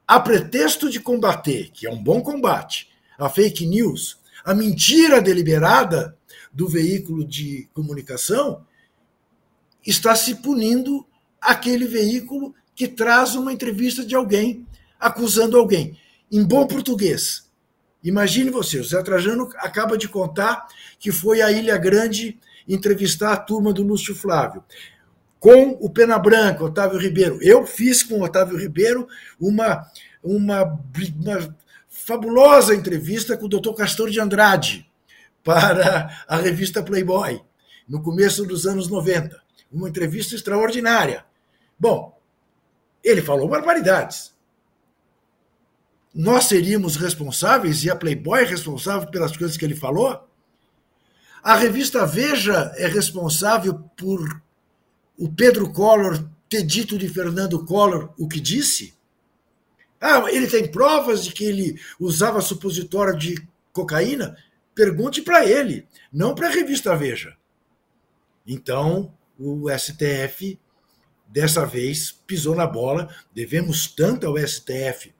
a pretexto de combater, que é um bom combate, a fake news, a mentira deliberada do veículo de comunicação, está se punindo aquele veículo que traz uma entrevista de alguém acusando alguém. Em bom português, imagine você, o Zé Trajano acaba de contar que foi à Ilha Grande entrevistar a turma do Lúcio Flávio com o Pena Branca, Otávio Ribeiro. Eu fiz com o Otávio Ribeiro uma, uma, uma fabulosa entrevista com o Dr. Castor de Andrade para a revista Playboy, no começo dos anos 90. Uma entrevista extraordinária. Bom, ele falou barbaridades. Nós seríamos responsáveis e a Playboy é responsável pelas coisas que ele falou? A revista Veja é responsável por o Pedro Collor ter dito de Fernando Collor o que disse? Ah, ele tem provas de que ele usava supositório de cocaína? Pergunte para ele, não para a revista Veja. Então, o STF, dessa vez, pisou na bola. Devemos tanto ao STF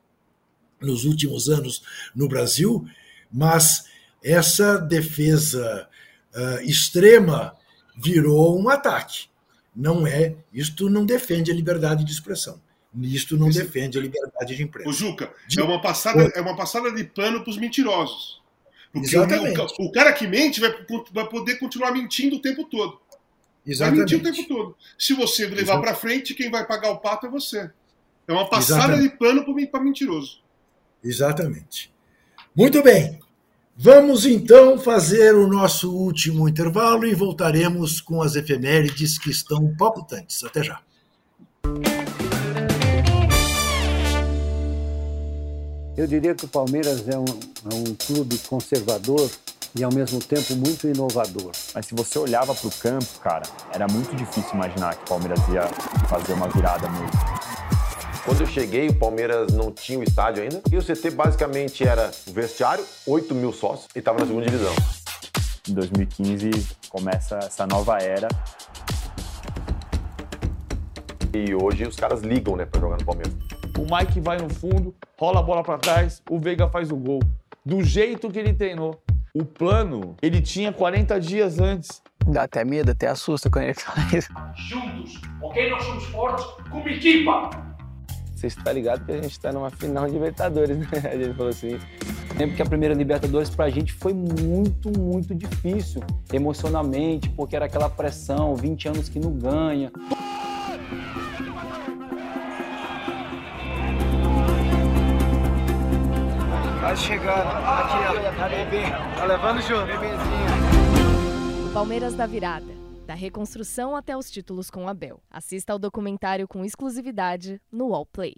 nos últimos anos no Brasil, mas essa defesa uh, extrema virou um ataque. Não é, isto não defende a liberdade de expressão. Isto não defende a liberdade de imprensa. O Juca, de... é, uma passada, é uma passada de pano para os mentirosos. Porque o, o, cara que mente vai, vai poder continuar mentindo o tempo todo. Exatamente. Vai mentir o tempo todo. Se você levar para frente, quem vai pagar o pato é você. É uma passada Exatamente. de pano para mentiroso. Exatamente. Muito bem. Vamos então fazer o nosso último intervalo e voltaremos com as efemérides que estão palpitantes. Até já. Eu diria que o Palmeiras é um, é um clube conservador e ao mesmo tempo muito inovador. Mas se você olhava para o campo, cara, era muito difícil imaginar que o Palmeiras ia fazer uma virada mesmo. Quando eu cheguei, o Palmeiras não tinha o estádio ainda. E o CT basicamente era o vestiário, 8 mil sócios, e estava na segunda divisão. Em 2015 começa essa nova era. E hoje os caras ligam, né, para jogar no Palmeiras. O Mike vai no fundo, rola a bola para trás, o Veiga faz o gol. Do jeito que ele treinou. O plano, ele tinha 40 dias antes. Dá até medo, até assusta quando ele fala isso. Juntos, ok? Nós somos fortes como equipa você está ligado que a gente está numa final de Libertadores, né? A gente falou assim. Lembro que a primeira Libertadores para a gente foi muito, muito difícil, emocionalmente, porque era aquela pressão, 20 anos que não ganha. Tá chegando, aqui ó, tá bebê, tá levando junto, bebezinho. Palmeiras da Virada da reconstrução até os títulos com Abel. Assista ao documentário com exclusividade no Wallplay.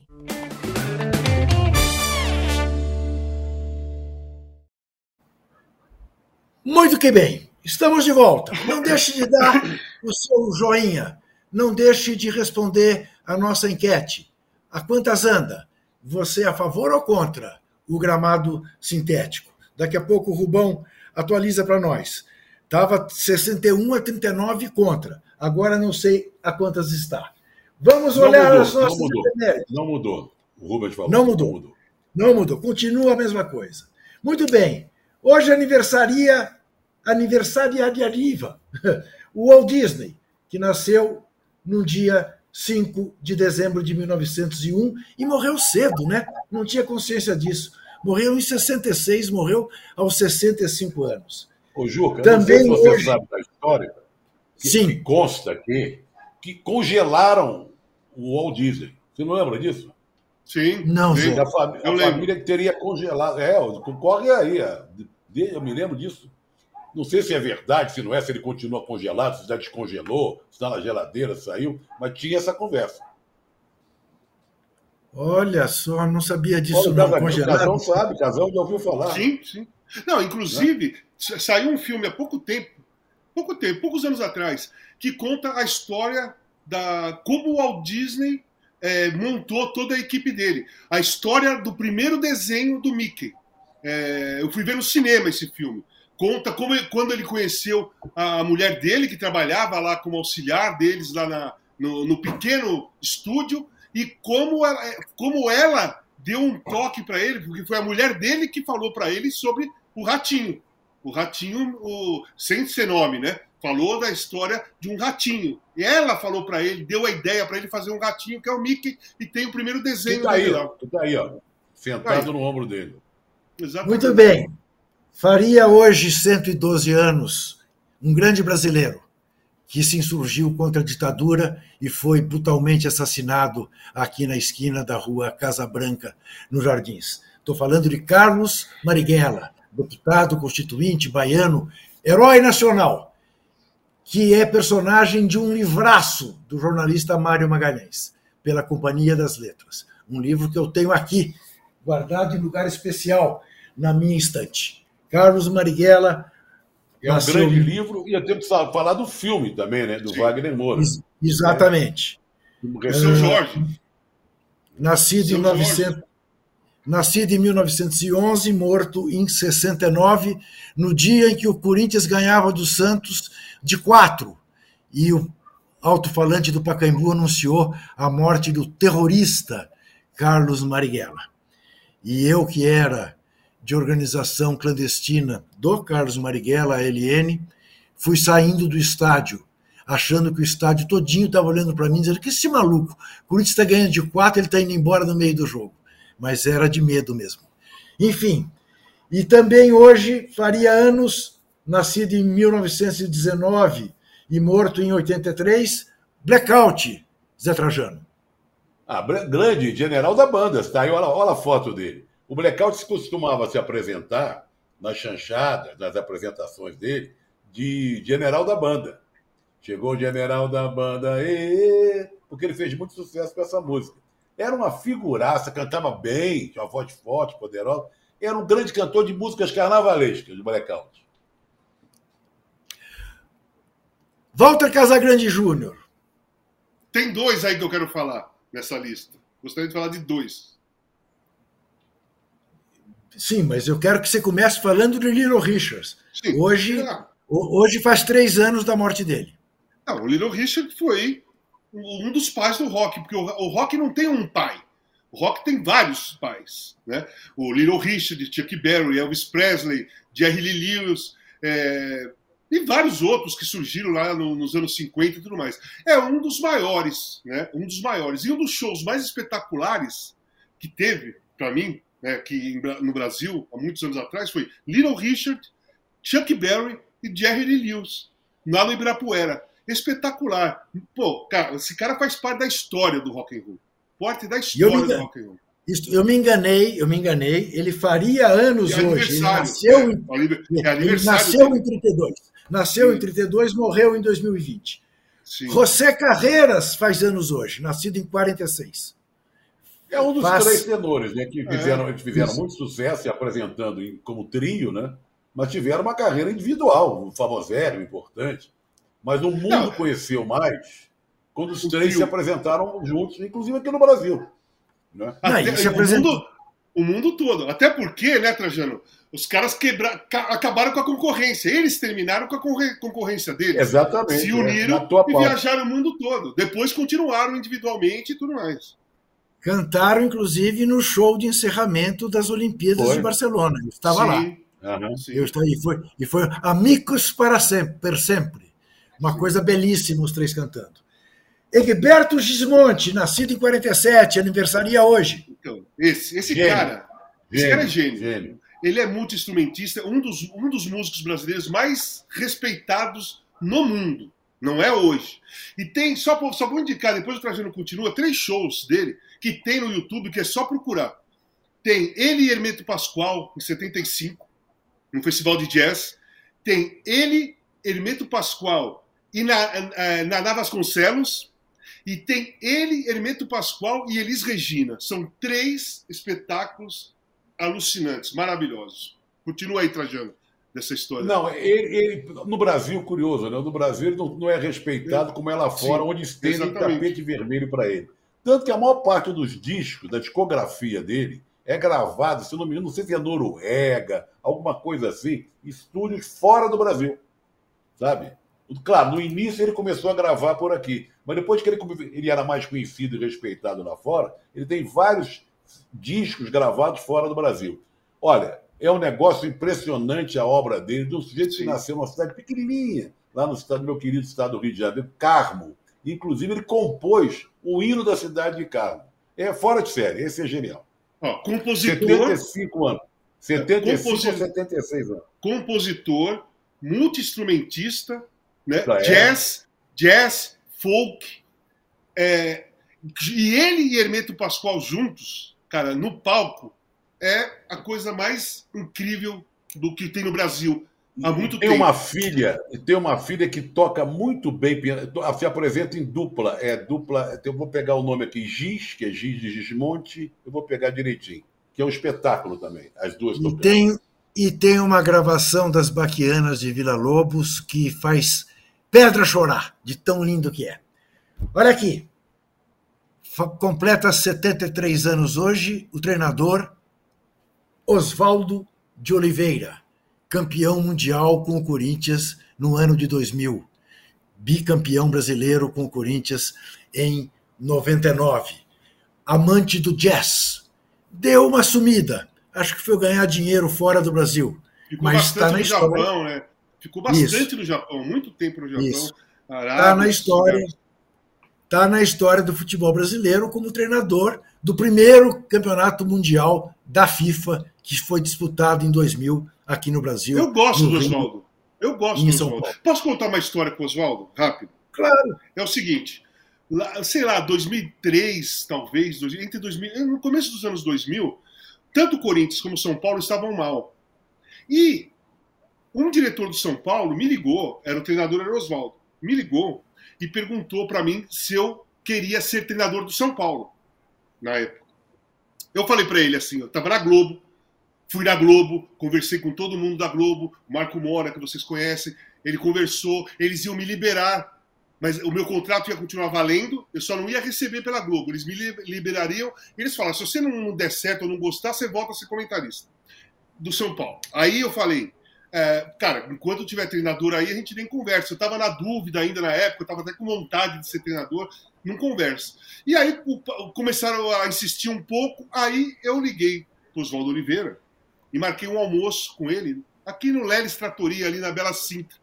Muito que bem, estamos de volta. Não deixe de dar o seu joinha, não deixe de responder a nossa enquete. A quantas anda? Você é a favor ou contra o gramado sintético? Daqui a pouco o Rubão atualiza para nós. Estava 61 a 39 contra. Agora não sei a quantas está. Vamos olhar mudou, as nossas não mudou, não mudou. O Rubens falou. Não mudou. não mudou. Não mudou. Continua a mesma coisa. Muito bem. Hoje aniversaria aniversariaria <laughs> o Walt Disney, que nasceu no dia 5 de dezembro de 1901 e morreu cedo, né? Não tinha consciência disso. Morreu em 66, morreu aos 65 anos. Ô, Juca, Também não sei se você hoje... sabe da história, que Sim. consta aqui que congelaram o Walt Disney. Você não lembra disso? Sim. Não, sim. A, família, a família que teria congelado. É, concorre aí. Eu me lembro disso. Não sei se é verdade, se não é, se ele continua congelado, se já descongelou, se está na geladeira, saiu, mas tinha essa conversa. Olha só, não sabia disso Olha, não, congelado. Casão sabe, Casão já ouviu falar. Sim, sim. Não, inclusive, né? saiu um filme há pouco tempo, pouco tempo, poucos anos atrás, que conta a história da como o Walt Disney é, montou toda a equipe dele. A história do primeiro desenho do Mickey. É, eu fui ver no cinema esse filme conta como quando ele conheceu a mulher dele, que trabalhava lá como auxiliar deles lá na, no, no, pequeno estúdio, e como ela, como ela deu um toque para ele, porque foi a mulher dele que falou para ele sobre o ratinho. O ratinho, o, sem ser nome, né? Falou da história de um ratinho. E ela falou para ele, deu a ideia para ele fazer um ratinho, que é o Mickey, e tem o primeiro desenho tá aí, lá. Tá aí, ó. Sentado tá aí. no ombro dele. Exatamente. Muito bem. Faria hoje 112 anos um grande brasileiro que se insurgiu contra a ditadura e foi brutalmente assassinado aqui na esquina da rua Casa Branca, nos Jardins. Estou falando de Carlos Marighella, deputado constituinte baiano, herói nacional, que é personagem de um livraço do jornalista Mário Magalhães, pela Companhia das Letras. Um livro que eu tenho aqui, guardado em lugar especial na minha estante. Carlos Marighella. É um nasceu... grande livro, e eu tenho que falar do filme também, né? Do Sim. Wagner Moura. Ex exatamente. É. São Jorge. Nascido em, 900... nascido em 1911, morto em 69, no dia em que o Corinthians ganhava do Santos de quatro. E o alto-falante do Pacaembu anunciou a morte do terrorista Carlos Marighella. E eu, que era de organização clandestina do Carlos Marighella, a LN, fui saindo do estádio, achando que o estádio todinho estava olhando para mim, dizendo que esse maluco, o Corinthians está ganhando de quatro, ele está indo embora no meio do jogo. Mas era de medo mesmo. Enfim, e também hoje faria anos, nascido em 1919 e morto em 83, Blackout, Zé Trajano. Ah, grande general da banda, tá aí, olha, olha a foto dele. O Blackout costumava se apresentar nas chanchadas, nas apresentações dele, de general da banda. Chegou o general da banda, porque ele fez muito sucesso com essa música. Era uma figuraça, cantava bem, tinha uma voz forte, poderosa. Era um grande cantor de músicas carnavalescas, de Blackout. Walter Casagrande Júnior. Tem dois aí que eu quero falar nessa lista. Gostaria de falar de dois. Sim, mas eu quero que você comece falando de Little Richards. Sim, hoje, é. hoje faz três anos da morte dele. Não, o Little Richard foi um dos pais do rock, porque o, rock não tem um pai. O rock tem vários pais. Né? O Little Richard, Chuck Berry, Elvis Presley, Jerry Lee Lewis, é, e vários outros que surgiram lá no, nos anos 50 e tudo mais. É um dos maiores, né? um dos maiores. E um dos shows mais espetaculares que teve, para mim, né, que no Brasil, há muitos anos atrás, foi Little Richard, Chuck Berry e Jerry Lee Lewis, lá no Ibirapuera. Espetacular. Pô, cara, esse cara faz parte da história do rock and roll. Parte da história do rock and roll. Isso, eu me enganei, eu me enganei. Ele faria anos hoje. Ele nasceu, é, em, é ele nasceu em 32. Nasceu Sim. em 32, morreu em 2020. Sim. José Carreiras faz anos hoje, nascido em 46. É um dos Faz... três tenores, né? Que fizeram, é, fizeram muito sucesso se apresentando em, como trio, né? Mas tiveram uma carreira individual, um famosério, importante. Mas o mundo Não. conheceu mais quando os três trio. se apresentaram juntos, inclusive aqui no Brasil. Né? Até, se apresentou... o, mundo, o mundo todo. Até porque, né, Trajano? Os caras quebra... acabaram com a concorrência. Eles terminaram com a concorrência deles. Exatamente. Se é, uniram é, e viajaram o mundo todo. Depois continuaram individualmente e tudo mais. Cantaram, inclusive, no show de encerramento das Olimpíadas foi. de Barcelona. Eu estava sim. lá. Uhum, sim. Eu estava, e, foi, e foi Amigos para sempre, per sempre. Uma coisa belíssima, os três cantando. Egberto Gismonte, nascido em 47, aniversaria hoje. Então, esse, esse cara, gênio. esse cara é gênio. gênio. Ele é multi-instrumentista, um dos, um dos músicos brasileiros mais respeitados no mundo. Não é hoje. E tem, só, só vou indicar, depois o Trajano continua, três shows dele que tem no YouTube, que é só procurar. Tem ele e Hermeto Pascoal, em 75, no Festival de Jazz. Tem ele, Hermeto Pascoal e na, na Vasconcelos. E tem ele, Hermeto Pascoal e Elis Regina. São três espetáculos alucinantes, maravilhosos. Continua aí, Trajano dessa história? Não, ele, ele, no Brasil, curioso, né? no Brasil ele não, não é respeitado como é lá fora, Sim, onde estende tapete vermelho para ele. Tanto que a maior parte dos discos, da discografia dele, é gravado, se não me engano, não sei se é Noruega, alguma coisa assim, estúdios fora do Brasil, sabe? Claro, no início ele começou a gravar por aqui, mas depois que ele, ele era mais conhecido e respeitado lá fora, ele tem vários discos gravados fora do Brasil. Olha, é um negócio impressionante a obra dele, de um sujeito Sim. que nasceu numa cidade pequenininha, lá no estado, meu querido estado do Rio de Janeiro, Carmo. Inclusive, ele compôs o hino da cidade de Carmo. É fora de série, esse é genial. Ó, compositor. 75 anos. 75 ou 76 anos. Compositor, multi-instrumentista, né? É. jazz, jazz, folk. É... E ele e Hermeto Pascoal juntos, cara, no palco, é a coisa mais incrível do que tem no Brasil há muito tem tempo. Uma filha, tem uma filha que toca muito bem piano, se apresenta em dupla, é dupla, eu vou pegar o nome aqui, Giz, que é Giz de Gismonte, eu vou pegar direitinho, que é um espetáculo também, as duas e tem E tem uma gravação das Baquianas de Vila Lobos que faz pedra chorar, de tão lindo que é. Olha aqui, completa 73 anos hoje, o treinador Oswaldo de Oliveira, campeão mundial com o Corinthians no ano de 2000, bicampeão brasileiro com o Corinthians em 99. Amante do jazz, deu uma sumida. Acho que foi ganhar dinheiro fora do Brasil. Ficou mas está na história. Japão, né? Ficou bastante Isso. no Japão, muito tempo no Japão. Está na história. Está na história do futebol brasileiro como treinador do primeiro campeonato mundial da FIFA que foi disputado em 2000 aqui no Brasil. Eu gosto do Oswaldo. Eu gosto do Oswaldo. Posso contar uma história com o Oswaldo? Rápido. Claro. É o seguinte, lá, sei lá, 2003, talvez, entre 2000, no começo dos anos 2000, tanto o Corinthians como o São Paulo estavam mal. E um diretor do São Paulo me ligou, era o treinador era o Oswaldo, me ligou e perguntou para mim se eu queria ser treinador do São Paulo na época. Eu falei para ele assim, eu estava na Globo, Fui na Globo, conversei com todo mundo da Globo, Marco Mora, que vocês conhecem, ele conversou, eles iam me liberar, mas o meu contrato ia continuar valendo, eu só não ia receber pela Globo, eles me liberariam, eles falaram, se você não der certo ou não gostar, você volta a ser comentarista do São Paulo. Aí eu falei, é, cara, enquanto tiver treinador aí, a gente nem conversa. Eu estava na dúvida ainda na época, eu estava até com vontade de ser treinador, não conversa. E aí começaram a insistir um pouco, aí eu liguei para Oswaldo Oliveira, e marquei um almoço com ele aqui no Lelis Tratoria, ali na Bela Cinta,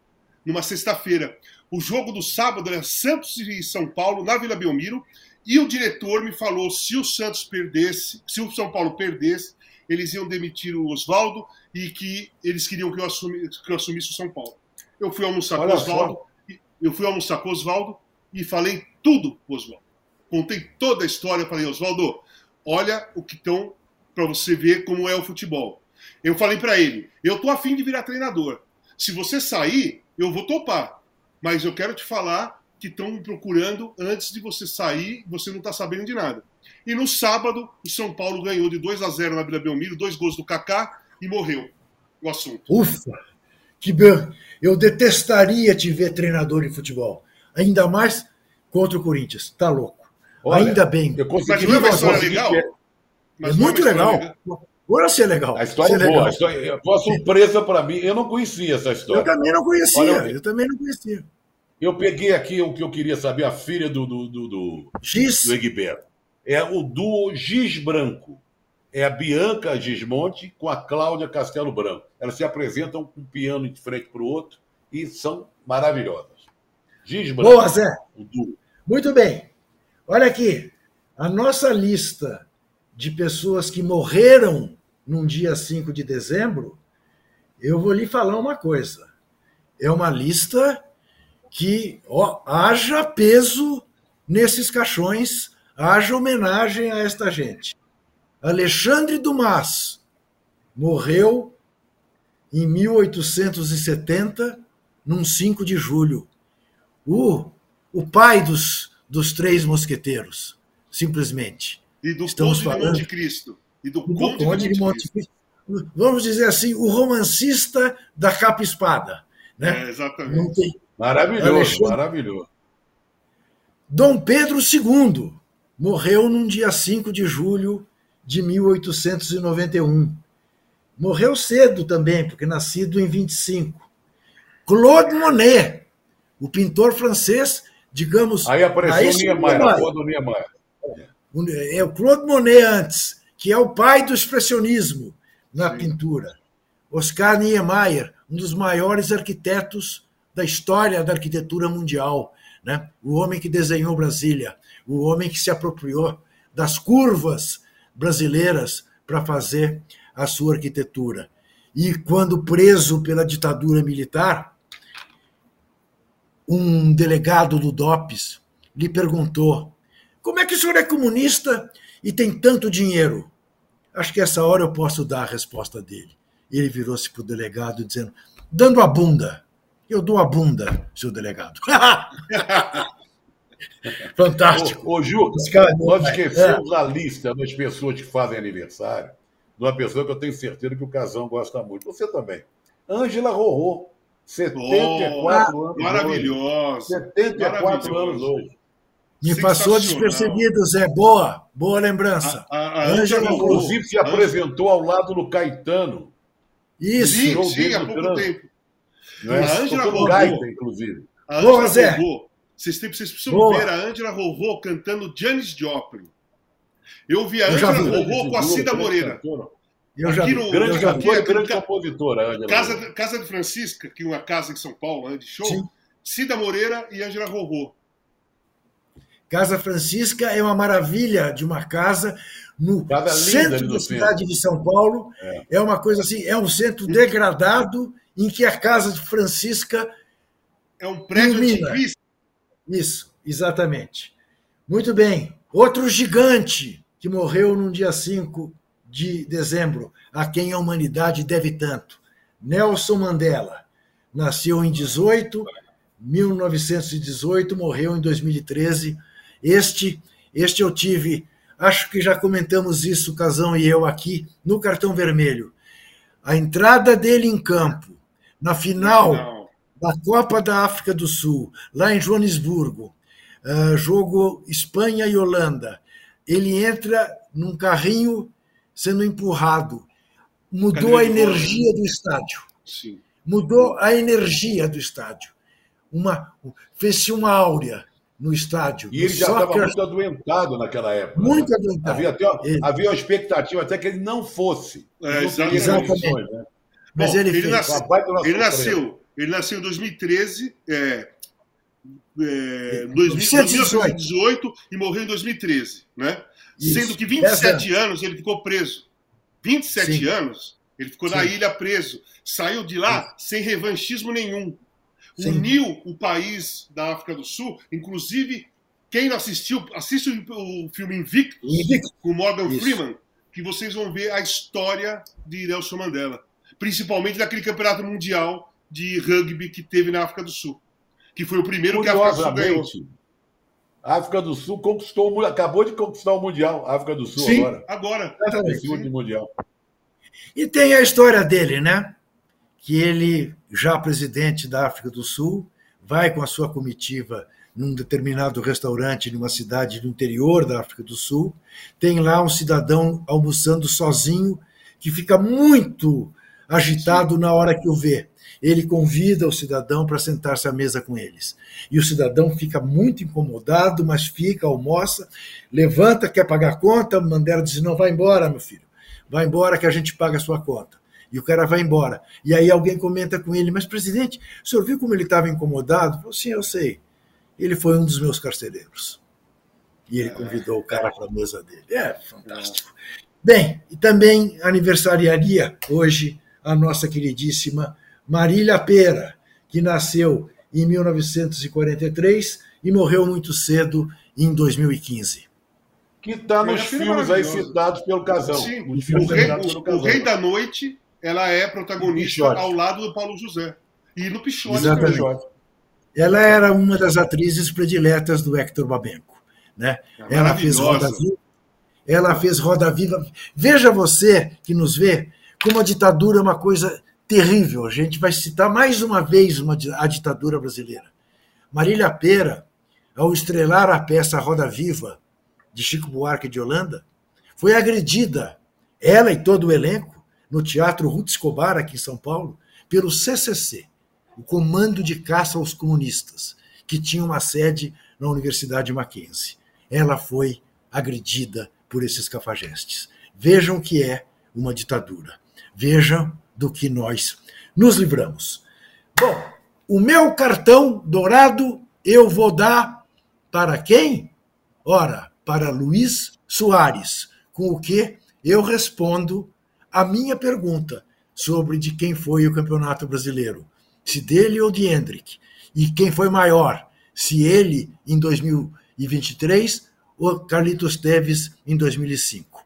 numa sexta-feira. O jogo do sábado era Santos e São Paulo, na Vila Belmiro, e o diretor me falou se o Santos perdesse, se o São Paulo perdesse, eles iam demitir o Oswaldo e que eles queriam que eu, assumisse, que eu assumisse o São Paulo. Eu fui almoçar Olha com o Oswaldo, eu fui almoçar com Oswaldo e falei tudo com Oswaldo. Contei toda a história, falei, Oswaldo, olha o que estão para você ver como é o futebol. Eu falei para ele: eu tô afim de virar treinador. Se você sair, eu vou topar. Mas eu quero te falar que estão me procurando antes de você sair, você não está sabendo de nada. E no sábado, o São Paulo ganhou de 2 a 0 na Vila Belmiro, dois gols do Kaká e morreu o assunto. Ufa! Que bem. Eu detestaria te ver treinador de futebol. Ainda mais contra o Corinthians. Tá louco. Olha, Ainda bem. Eu consegui Mas não é uma história legal? É, é muito legal. legal. Agora ser legal. A história é boa. A história, foi uma surpresa para mim. Eu não conhecia essa história. Eu também não conhecia. Olha, eu também não conhecia. Eu peguei aqui o que eu queria saber, a filha do, do, do, do, Giz. do Egberto. É o duo Giz Branco. É a Bianca Gismonte com a Cláudia Castelo Branco. Elas se apresentam com um piano de frente para o outro e são maravilhosas. Giz Branco. Boa, Zé. Muito bem. Olha aqui. A nossa lista de pessoas que morreram num dia 5 de dezembro, eu vou lhe falar uma coisa. É uma lista que ó, haja peso nesses caixões, haja homenagem a esta gente. Alexandre Dumas morreu em 1870, num 5 de julho. O, o pai dos, dos três mosqueteiros, simplesmente. E do Estamos Conde falando, de Monte Cristo. E do, do Conde, Conde de Monte Cristo. Vamos dizer assim, o romancista da capa espada. Né? É, exatamente. Maravilhoso, Alexandre... maravilhoso. Dom Pedro II morreu num dia 5 de julho de 1891. Morreu cedo também, porque nascido em 25. Claude Monet, o pintor francês, digamos. Aí apareceu o Niemeyer, a do Niemeyer. É o Claude Monet antes, que é o pai do expressionismo na Sim. pintura. Oscar Niemeyer, um dos maiores arquitetos da história da arquitetura mundial, né? O homem que desenhou Brasília, o homem que se apropriou das curvas brasileiras para fazer a sua arquitetura. E quando preso pela ditadura militar, um delegado do DOPS lhe perguntou: como é que o senhor é comunista e tem tanto dinheiro? Acho que essa hora eu posso dar a resposta dele. Ele virou-se para o delegado dizendo: dando a bunda. Eu dou a bunda, seu delegado. <laughs> <laughs> <laughs> Fantástico. Ô, ô Ju, nós esquecemos é. a lista das pessoas que fazem aniversário, de uma pessoa que eu tenho certeza que o Casão gosta muito. Você também. Ângela Rorô, 74 oh, anos. Maravilhoso. 74 maravilhoso. anos hoje. Me passou despercebido, Zé. Boa, boa lembrança. A, a, a Ângela, inclusive, se apresentou ao lado do Caetano. Isso. Sim, sim há pouco tempo. Não é? A Ângela Rorô, Gaita, inclusive. A Boa, Zé. Rorô, vocês, têm, vocês precisam Boa. ver a Ângela Rorô cantando Janis Joplin. Eu vi a Ângela Rorô com a Cida Moreira. Eu já vi. No, grande cantora e grande compositora. Casa, casa de Francisca, que é uma casa em São Paulo, né, de show. Sim. Cida Moreira e Ângela Rorô. Casa Francisca é uma maravilha de uma casa no centro da cidade de São Paulo. É. é. uma coisa assim, é um centro degradado em que a casa de Francisca é um prédio ilumina. Isso, exatamente. Muito bem. Outro gigante que morreu no dia 5 de dezembro, a quem a humanidade deve tanto. Nelson Mandela. Nasceu em 18, 1918, morreu em 2013. Este, este eu tive, acho que já comentamos isso, Casão e eu aqui, no cartão vermelho. A entrada dele em campo, na final da Copa da África do Sul, lá em Joanesburgo, uh, jogo Espanha e Holanda. Ele entra num carrinho sendo empurrado. Mudou a energia do estádio. Sim. Mudou a energia do estádio. Uma, fez-se uma áurea no estádio. E ele já estava muito adoentado naquela época. Né? Muito né? adoentado. Havia, até, havia uma expectativa até que ele não fosse. É, exatamente. Né? Mas Bom, ele, ele, nasce, ele nasceu, ele nasceu em 2013, é, é, 1918 e morreu em 2013, né? Isso. Sendo que 27 anos ele ficou preso. 27 Sim. anos ele ficou Sim. na ilha preso. Saiu de lá Sim. sem revanchismo nenhum. Uniu o país da África do Sul, inclusive quem não assistiu, assiste o filme Invictus, Invictus. com Morgan Isso. Freeman, que vocês vão ver a história de Nelson Mandela principalmente naquele campeonato mundial de rugby que teve na África do Sul, que foi o primeiro que a África do Sul ganhou. A África do Sul conquistou, acabou de conquistar o Mundial. A África do Sul sim, agora. Agora. Último Mundial. E tem a história dele, né? Que ele, já presidente da África do Sul, vai com a sua comitiva num determinado restaurante numa cidade do interior da África do Sul, tem lá um cidadão almoçando sozinho que fica muito agitado na hora que o vê. Ele convida o cidadão para sentar-se à mesa com eles. E o cidadão fica muito incomodado, mas fica, almoça, levanta, quer pagar a conta. Mandela diz: Não, vai embora, meu filho. Vai embora que a gente paga a sua conta. E o cara vai embora. E aí alguém comenta com ele: Mas, presidente, o senhor viu como ele estava incomodado? Falou, Sim, eu sei. Ele foi um dos meus carcereiros. E ele convidou o cara para a mesa dele. É fantástico. Bem, e também aniversariaria hoje a nossa queridíssima Marília Pera, que nasceu em 1943 e morreu muito cedo em 2015. Que está nos filmes aí citados pelo casal. Sim, o, rei, o, o rei, da Noite, ela é protagonista ao lado do Paulo José. E no Pichote Exatamente. também. Ela era uma das atrizes prediletas do Hector Babenco. Né? É ela fez Roda Viva. Ela fez Roda Viva. Veja você que nos vê como a ditadura é uma coisa terrível. A gente vai citar mais uma vez uma, a ditadura brasileira. Marília Pera, ao estrelar a peça Roda Viva, de Chico Buarque de Holanda, foi agredida, ela e todo o elenco, no Teatro Ruth Escobar, aqui em São Paulo, pelo CCC, o Comando de Caça aos Comunistas, que tinha uma sede na Universidade Mackenzie. Ela foi agredida por esses cafajestes. Vejam que é uma ditadura. Vejam do que nós nos livramos. Bom, o meu cartão dourado eu vou dar para quem? Ora, para Luiz Soares, com o que eu respondo a minha pergunta sobre de quem foi o Campeonato Brasileiro, se dele ou de Hendrick, e quem foi maior, se ele em 2023 ou Carlitos Teves em 2005.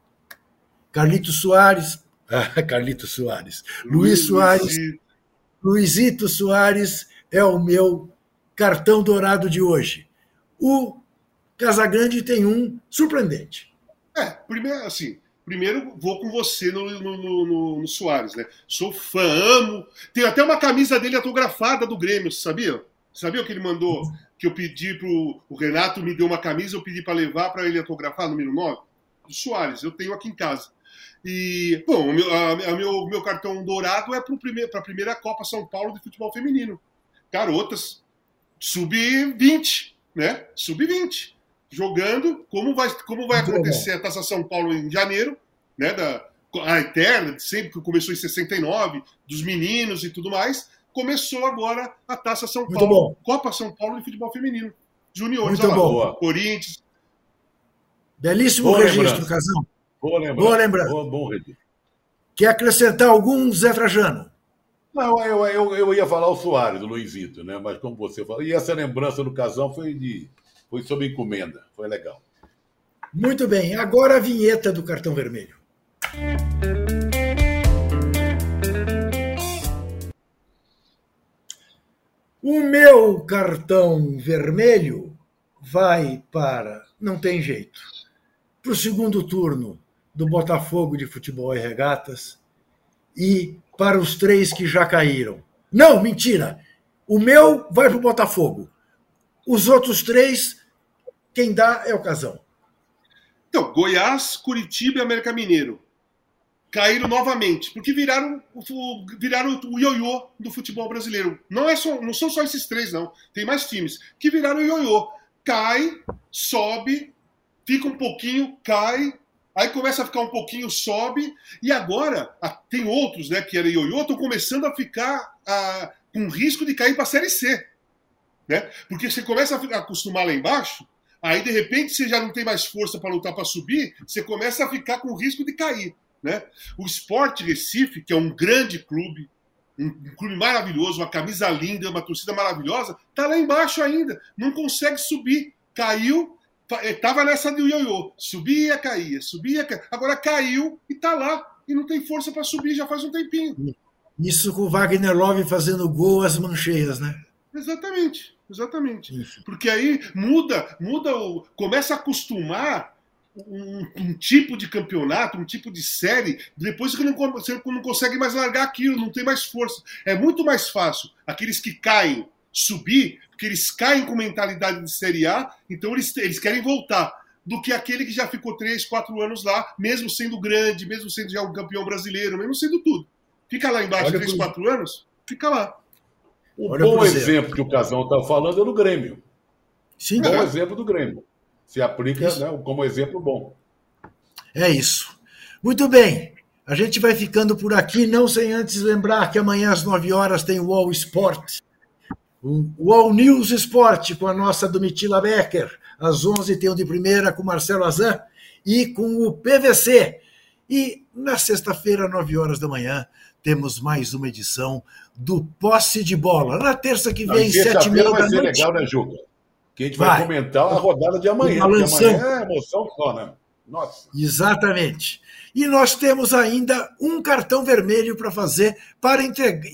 Carlitos Soares, <laughs> Carlitos Soares, Luiz Soares, Luizito Soares é o meu cartão dourado de hoje. O Casagrande tem um surpreendente. É, primeiro, assim, primeiro vou com você no, no, no, no, Soares, né? Sou fã, amo. Tem até uma camisa dele autografada do Grêmio, sabia? Sabia o que ele mandou? Que eu pedi pro. O Renato me deu uma camisa, eu pedi para levar para ele autografar, número 9? Do Soares, eu tenho aqui em casa. E, bom, o meu, a, a meu, meu cartão dourado é para a primeira Copa São Paulo de futebol feminino. Garotas, sub-20, né? Sub-20 jogando. Como vai, como vai acontecer a Taça São Paulo em janeiro, né? Da, a eterna, de sempre que começou em 69, dos meninos e tudo mais. Começou agora a Taça São Muito Paulo, bom. Copa São Paulo de futebol feminino. Juniores, Muito bom. Corinthians. Belíssimo Boa registro, lembrança. Casão. Boa lembrança. Boa lembrança. Boa, bom registro. Quer acrescentar algum, Zé Trajano? Não, eu, eu, eu ia falar o Soares, do Luizito, né? Mas como você falou. E essa lembrança do casal foi de foi sob encomenda. Foi legal. Muito bem. Agora a vinheta do cartão vermelho. O meu cartão vermelho vai para. Não tem jeito. Para o segundo turno do Botafogo de Futebol e Regatas e para os três que já caíram. Não, mentira! O meu vai para o Botafogo. Os outros três, quem dá é o Casão. Então, Goiás, Curitiba e América Mineiro caíram novamente, porque viraram, viraram o ioiô do futebol brasileiro. Não, é só, não são só esses três, não. Tem mais times que viraram ioiô. Cai, sobe, fica um pouquinho, cai, aí começa a ficar um pouquinho, sobe, e agora tem outros né, que era ioiô, estão começando a ficar a, com risco de cair para a Série C. Né? Porque você começa a acostumar lá embaixo, aí de repente você já não tem mais força para lutar para subir, você começa a ficar com risco de cair. Né? O Sport Recife, que é um grande clube, um, clube maravilhoso, uma camisa linda, uma torcida maravilhosa, está lá embaixo ainda, não consegue subir. Caiu, estava nessa do ioiô, subia, caía, subia, caía. agora caiu e está lá e não tem força para subir já faz um tempinho. Isso com o Wagner Love fazendo gol às mancheias, né? Exatamente. Exatamente. Isso. Porque aí muda, muda o. começa a acostumar um, um, tipo de campeonato, um tipo de série, depois que não, você não consegue mais largar aquilo, não tem mais força. É muito mais fácil aqueles que caem subir, porque eles caem com mentalidade de Série A, então eles, eles querem voltar, do que aquele que já ficou três, quatro anos lá, mesmo sendo grande, mesmo sendo já um campeão brasileiro, mesmo sendo tudo. Fica lá embaixo três, quatro anos, fica lá. O Olha bom exemplo que o Casão está falando é do Grêmio. Sim. Bom é. exemplo do Grêmio. Se aplica né, como exemplo bom. É isso. Muito bem. A gente vai ficando por aqui, não sem antes lembrar que amanhã às 9 horas tem o All Sport. O All News Sport com a nossa Domitila Becker. Às 11 tem o de primeira com Marcelo Azan e com o PVC. E na sexta-feira, 9 horas da manhã, temos mais uma edição do Posse de Bola. Na terça que vem, sete e meia da vai noite. ser legal, né, Juca? Que a gente vai, vai. comentar a rodada de amanhã. Porque amanhã é emoção só, né? Nossa. Exatamente. E nós temos ainda um cartão vermelho para fazer para entregar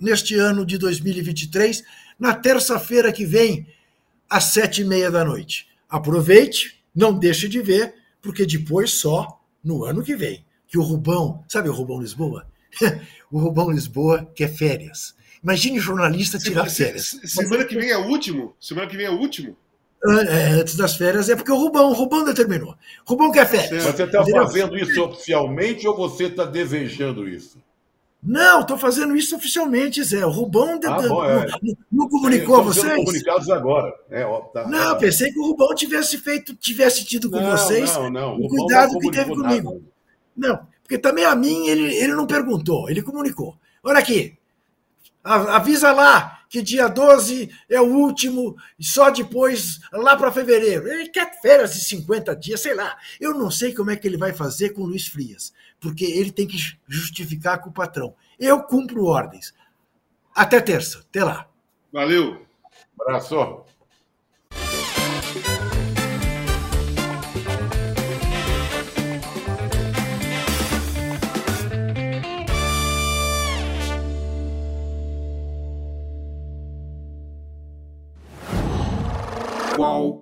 neste ano de 2023, na terça-feira que vem, às sete e meia da noite. Aproveite, não deixe de ver, porque depois só no ano que vem. Que o Rubão, sabe o Rubão Lisboa? <laughs> o Rubão Lisboa quer férias. Imagine jornalista tirar férias. Semana que vem é o último? Semana que vem é o último? É, antes das férias é porque o Rubão, o Rubão determinou. O Rubão quer férias. Mas você está fazendo isso oficialmente ou você está desejando isso? Não, estou fazendo isso oficialmente, Zé. O Rubão ah, bom, é. não, não, comunicou a vocês? comunicados agora. É, ó, tá, não, tá. pensei que o Rubão tivesse feito, tivesse tido com não, vocês não, não. o cuidado que teve comigo. Não, porque também a mim ele, ele não perguntou, ele comunicou. Olha aqui, avisa lá que dia 12 é o último, e só depois, lá para fevereiro. Ele quer férias de 50 dias, sei lá. Eu não sei como é que ele vai fazer com o Luiz Frias, porque ele tem que justificar com o patrão. Eu cumpro ordens. Até terça. Até lá. Valeu. Abraço. qual